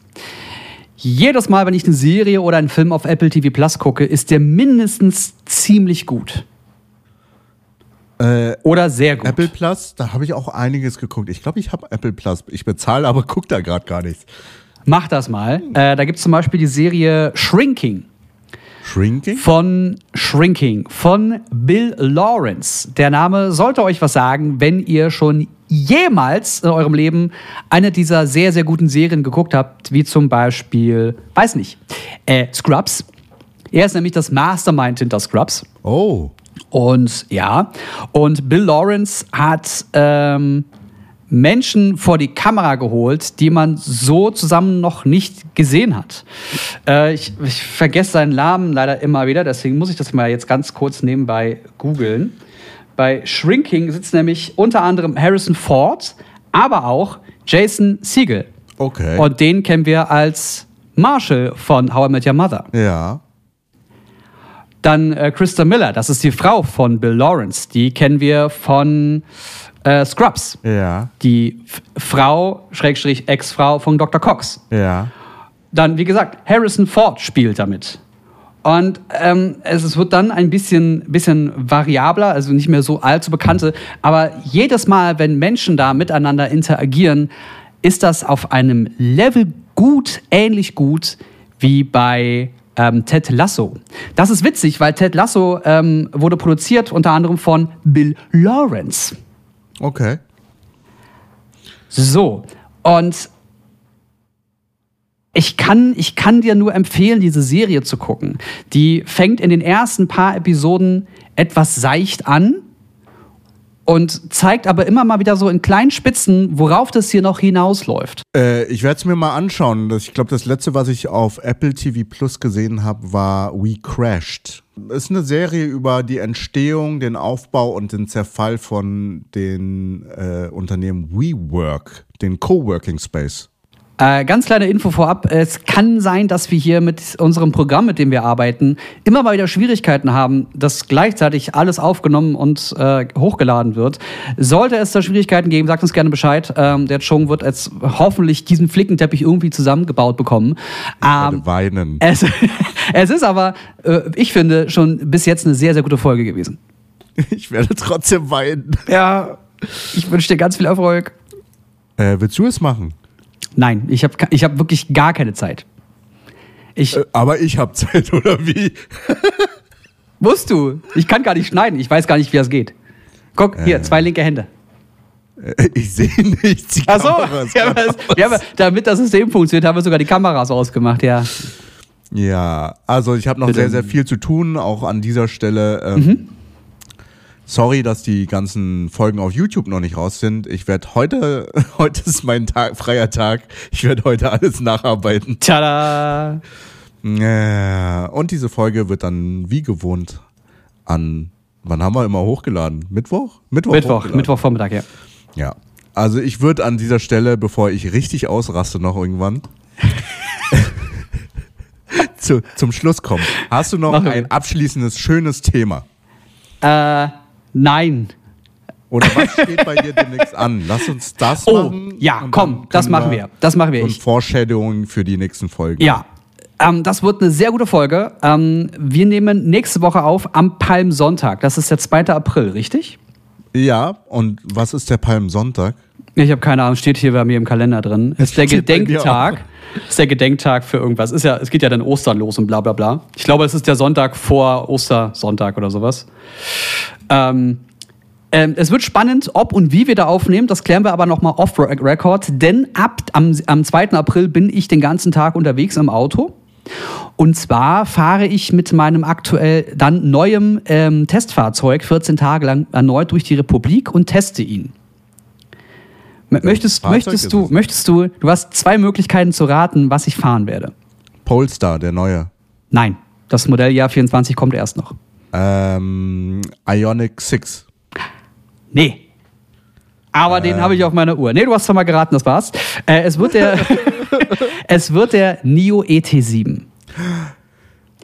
Jedes Mal, wenn ich eine Serie oder einen Film auf Apple TV Plus gucke, ist der mindestens ziemlich gut. Äh, Oder sehr gut. Apple Plus, da habe ich auch einiges geguckt. Ich glaube, ich habe Apple Plus. Ich bezahle, aber guck da gerade gar nichts. Mach das mal. Äh, da gibt es zum Beispiel die Serie Shrinking. Shrinking? von Shrinking von Bill Lawrence. Der Name sollte euch was sagen, wenn ihr schon jemals in eurem Leben eine dieser sehr, sehr guten Serien geguckt habt, wie zum Beispiel, weiß nicht, äh, Scrubs. Er ist nämlich das Mastermind hinter Scrubs. Oh. Und ja, und Bill Lawrence hat ähm, Menschen vor die Kamera geholt, die man so zusammen noch nicht gesehen hat. Äh, ich, ich vergesse seinen Namen leider immer wieder, deswegen muss ich das mal jetzt ganz kurz nebenbei googeln. Bei Shrinking sitzt nämlich unter anderem Harrison Ford, aber auch Jason Siegel. Okay. Und den kennen wir als Marshall von How I Met Your Mother. ja. Dann äh, Krista Miller, das ist die Frau von Bill Lawrence. Die kennen wir von äh, Scrubs. Ja. Die F Frau, Schrägstrich Ex-Frau von Dr. Cox. Ja. Dann, wie gesagt, Harrison Ford spielt damit. Und ähm, es, es wird dann ein bisschen, bisschen variabler, also nicht mehr so allzu bekannte. Aber jedes Mal, wenn Menschen da miteinander interagieren, ist das auf einem Level gut, ähnlich gut wie bei ähm, Ted Lasso. Das ist witzig, weil Ted Lasso ähm, wurde produziert unter anderem von Bill Lawrence. Okay. So, und ich kann, ich kann dir nur empfehlen, diese Serie zu gucken. Die fängt in den ersten paar Episoden etwas seicht an und zeigt aber immer mal wieder so in kleinen Spitzen, worauf das hier noch hinausläuft. Äh, ich werde es mir mal anschauen. Ich glaube, das letzte, was ich auf Apple TV Plus gesehen habe, war We Crashed. Ist eine Serie über die Entstehung, den Aufbau und den Zerfall von den äh, Unternehmen WeWork, den Coworking Space. Äh, ganz kleine Info vorab. Es kann sein, dass wir hier mit unserem Programm, mit dem wir arbeiten, immer mal wieder Schwierigkeiten haben, dass gleichzeitig alles aufgenommen und äh, hochgeladen wird. Sollte es da Schwierigkeiten geben, sagt uns gerne Bescheid. Ähm, der Chung wird jetzt hoffentlich diesen Flickenteppich irgendwie zusammengebaut bekommen. Ich werde Ähm, weinen. es, es ist aber, äh, ich finde, schon bis jetzt eine sehr, sehr gute Folge gewesen. Ich werde trotzdem weinen. Ja, ich wünsche dir ganz viel Erfolg. Äh, willst du es machen? Nein, ich habe ich hab wirklich gar keine Zeit. Ich, Äh, aber ich habe Zeit, oder wie? Musst du. Ich kann gar nicht schneiden. Ich weiß gar nicht, wie das geht. Guck, hier, zwei linke Hände. Äh, Ich sehe nichts. Die Ach so, Kamera ist ja, das, ja, damit das System funktioniert, haben wir sogar die Kameras ausgemacht, ja. Ja, also ich habe noch Bitte. sehr, sehr viel zu tun, auch an dieser Stelle. Ähm, Sorry, dass die ganzen Folgen auf YouTube noch nicht raus sind. Ich werde heute, heute ist mein Tag, freier Tag. Ich werde heute alles nacharbeiten. Tada! Und diese Folge wird dann wie gewohnt an, wann haben wir immer hochgeladen? Mittwoch? Mittwoch. Mittwoch. Mittwochvormittag, ja. Ja. Also ich würde an dieser Stelle, bevor ich richtig ausraste noch irgendwann, zu, zum Schluss kommen. Hast du noch wir. ein abschließendes, schönes Thema? Äh, nein. Oder was steht bei dir demnächst an? Lass uns das Oh, machen. ja, komm, das machen wir. Das machen wir. Und Foreshadowing für die nächsten Folgen. Ja. Ähm, das wird eine sehr gute Folge. Ähm, wir nehmen nächste Woche auf am Palmsonntag. Das ist der 2. April, richtig? Ja, und was ist der Palmsonntag? Ich habe keine Ahnung, steht hier bei mir im Kalender drin. Ist der Gedenktag. Ist der Gedenktag für irgendwas. Ist ja, es geht ja dann Ostern los und bla bla bla. Ich glaube, es ist der Sonntag vor Ostersonntag oder sowas. Ähm, ähm, es wird spannend, ob und wie wir da aufnehmen. Das klären wir aber nochmal off-record. Denn ab am, am 2. April bin ich den ganzen Tag unterwegs im Auto. Und zwar fahre ich mit meinem aktuell dann neuem ähm, Testfahrzeug 14 Tage lang erneut durch die Republik und teste ihn. Möchtest, Fahrzeug möchtest du, es? möchtest du, du hast zwei Möglichkeiten zu raten, was ich fahren werde. Polestar, der neue. Nein, das Modelljahr 24 kommt erst noch. Ähm, Ionic 6. Nee. Aber den habe ich auf meiner Uhr. Nee, du hast zwar mal geraten, das war's. Äh, es wird der, es wird der Nio ET7.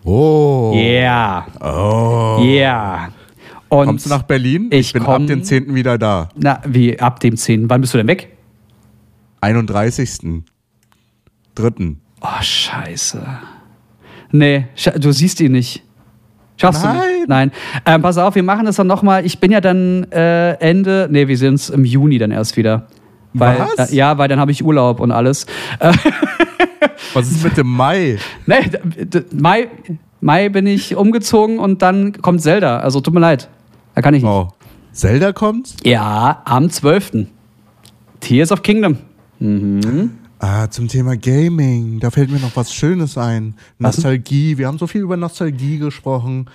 Oh. Yeah. Oh. Yeah. Und Kommst du nach Berlin? Ich bin komm- ab dem 10. wieder da. Na, wie ab dem 10. Wann bist du denn weg? 31. Dritten. Oh, scheiße. Nee, du siehst ihn nicht. Schaffst du Nein. nicht. Nein. Ähm, pass auf, wir machen das dann nochmal. Ich bin ja dann äh, Ende, nee, wir sind im Juni dann erst wieder. Weil, Was? Äh, ja, weil dann habe ich Urlaub und alles. Was ist mit dem Mai? nee, Mai, Mai bin ich umgezogen und dann kommt Zelda. Also tut mir leid. Da kann ich nicht. Oh. Zelda kommt? Ja, am 12. Tears of Kingdom. Ah, zum Thema Gaming. Da fällt mir noch was Schönes ein. Nostalgie. Wir haben so viel über Nostalgie gesprochen.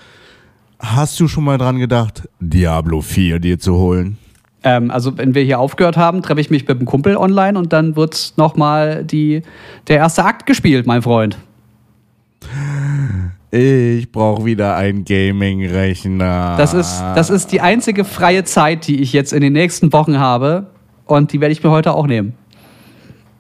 Hast du schon mal dran gedacht, Diablo 4 dir zu holen? Ähm, also, wenn wir hier aufgehört haben, treffe ich mich mit einem Kumpel online und dann wird nochmal der erste Akt gespielt, mein Freund. Ich brauche wieder einen Gaming-Rechner. Das ist, das ist die einzige freie Zeit, die ich jetzt in den nächsten Wochen habe. Und die werde ich mir heute auch nehmen.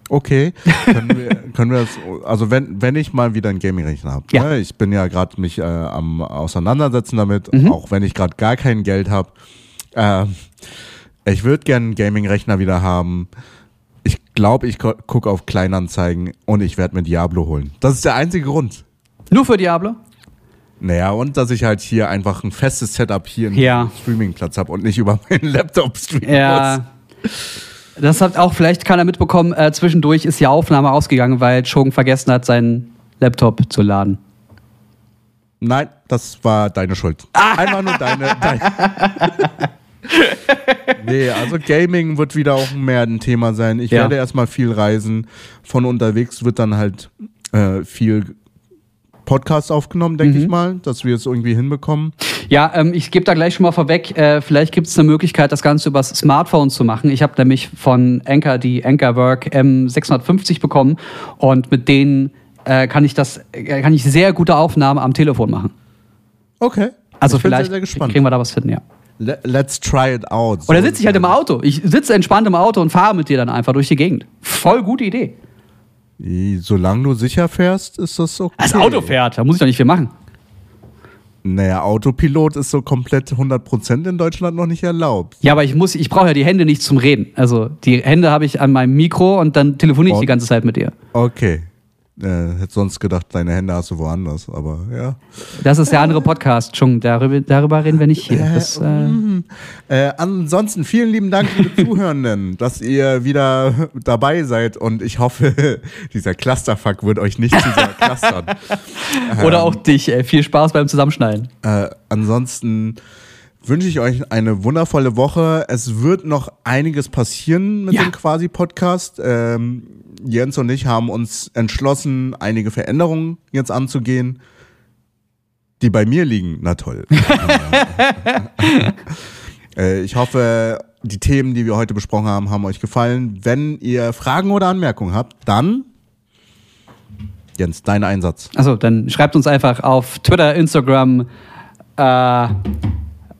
Okay, können wir, können wir das, also wenn, wenn ich mal wieder einen Gaming-Rechner habe, Ja. ne, ich bin ja gerade mich äh, am Auseinandersetzen damit, Mhm. auch wenn ich gerade gar kein Geld habe. Äh, ich würde gerne einen Gaming-Rechner wieder haben. Ich glaube, ich gucke auf Kleinanzeigen und ich werde mir Diablo holen. Das ist der einzige Grund. Nur für Diablo? Naja, und dass ich halt hier einfach ein festes Setup hier im Ja. Streamingplatz habe und nicht über meinen Laptop streamen muss. Ja. Das hat auch vielleicht keiner mitbekommen. Äh, zwischendurch ist die Aufnahme ausgegangen, weil Chogen vergessen hat, seinen Laptop zu laden. Nein, das war deine Schuld. Einfach nur deine. deine. nee, also Gaming wird wieder auch mehr ein Thema sein. Ich Ja. werde erstmal viel reisen. Von unterwegs wird dann halt äh, viel Podcast aufgenommen, denke ich mal, dass wir es irgendwie hinbekommen. Ja, ähm, ich gebe da gleich schon mal vorweg, äh, vielleicht gibt es eine Möglichkeit, das Ganze übers Smartphone zu machen. Ich habe nämlich von Anchor die Anchorwork M650 bekommen und mit denen äh, kann ich das, äh, kann ich sehr gute Aufnahmen am Telefon machen. Okay. Also ich vielleicht sehr, sehr gespannt. kriegen wir da was hin, ja. Le- Let's try it out. Oder So sitze ich halt im Auto. Ich sitze entspannt im Auto und fahre mit dir dann einfach durch die Gegend. Voll gute Idee. Solange du sicher fährst, ist das okay. Das Auto fährt, da muss ich doch nicht viel machen. Naja, Autopilot ist so komplett 100% in Deutschland noch nicht erlaubt. Ja, aber ich muss, ich brauche ja die Hände nicht zum Reden. Also die Hände habe ich an meinem Mikro und dann telefoniere ich Und? die ganze Zeit mit dir. Okay. Äh, hätte sonst gedacht, deine Hände hast du woanders, aber ja. Das ist der andere Podcast, Chung. Darüber, darüber reden wir nicht hier. Das, äh, Äh, ansonsten vielen lieben Dank, liebe Zuhörenden, dass ihr wieder dabei seid und ich hoffe, dieser Clusterfuck wird euch nicht zu sehr clustern. oder auch dich. Ey. Viel Spaß beim Zusammenschneiden. Äh, ansonsten wünsche ich euch eine wundervolle Woche. Es wird noch einiges passieren mit Ja. dem Quasi-Podcast. Ähm, Jens und ich haben uns entschlossen, einige Veränderungen jetzt anzugehen, die bei mir liegen. Na toll. äh, ich hoffe, die Themen, die wir heute besprochen haben, haben euch gefallen. Wenn ihr Fragen oder Anmerkungen habt, dann Jens, dein Einsatz. Also dann schreibt uns einfach auf Twitter, Instagram, äh,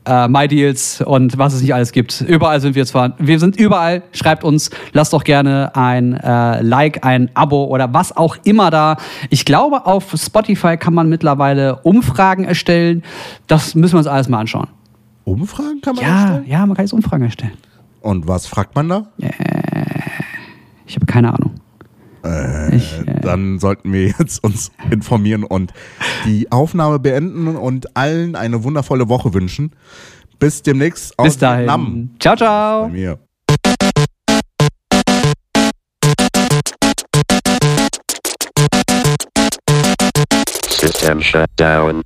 äh, MyDeals und was es nicht alles gibt. Überall sind wir zwar. Wir sind überall. Schreibt uns. Lasst doch gerne ein äh, Like, ein Abo oder was auch immer da. Ich glaube, auf Spotify kann man mittlerweile Umfragen erstellen. Das müssen wir uns alles mal anschauen. Umfragen kann man Ja, erstellen? ja, man kann jetzt Umfragen erstellen. Und was fragt man da? Ich habe keine Ahnung. Ich, äh, Dann sollten wir jetzt uns informieren und die Aufnahme beenden und allen eine wundervolle Woche wünschen. Bis demnächst aus bis dahin. Vietnam. Ciao, ciao. Bei mir. System shut down.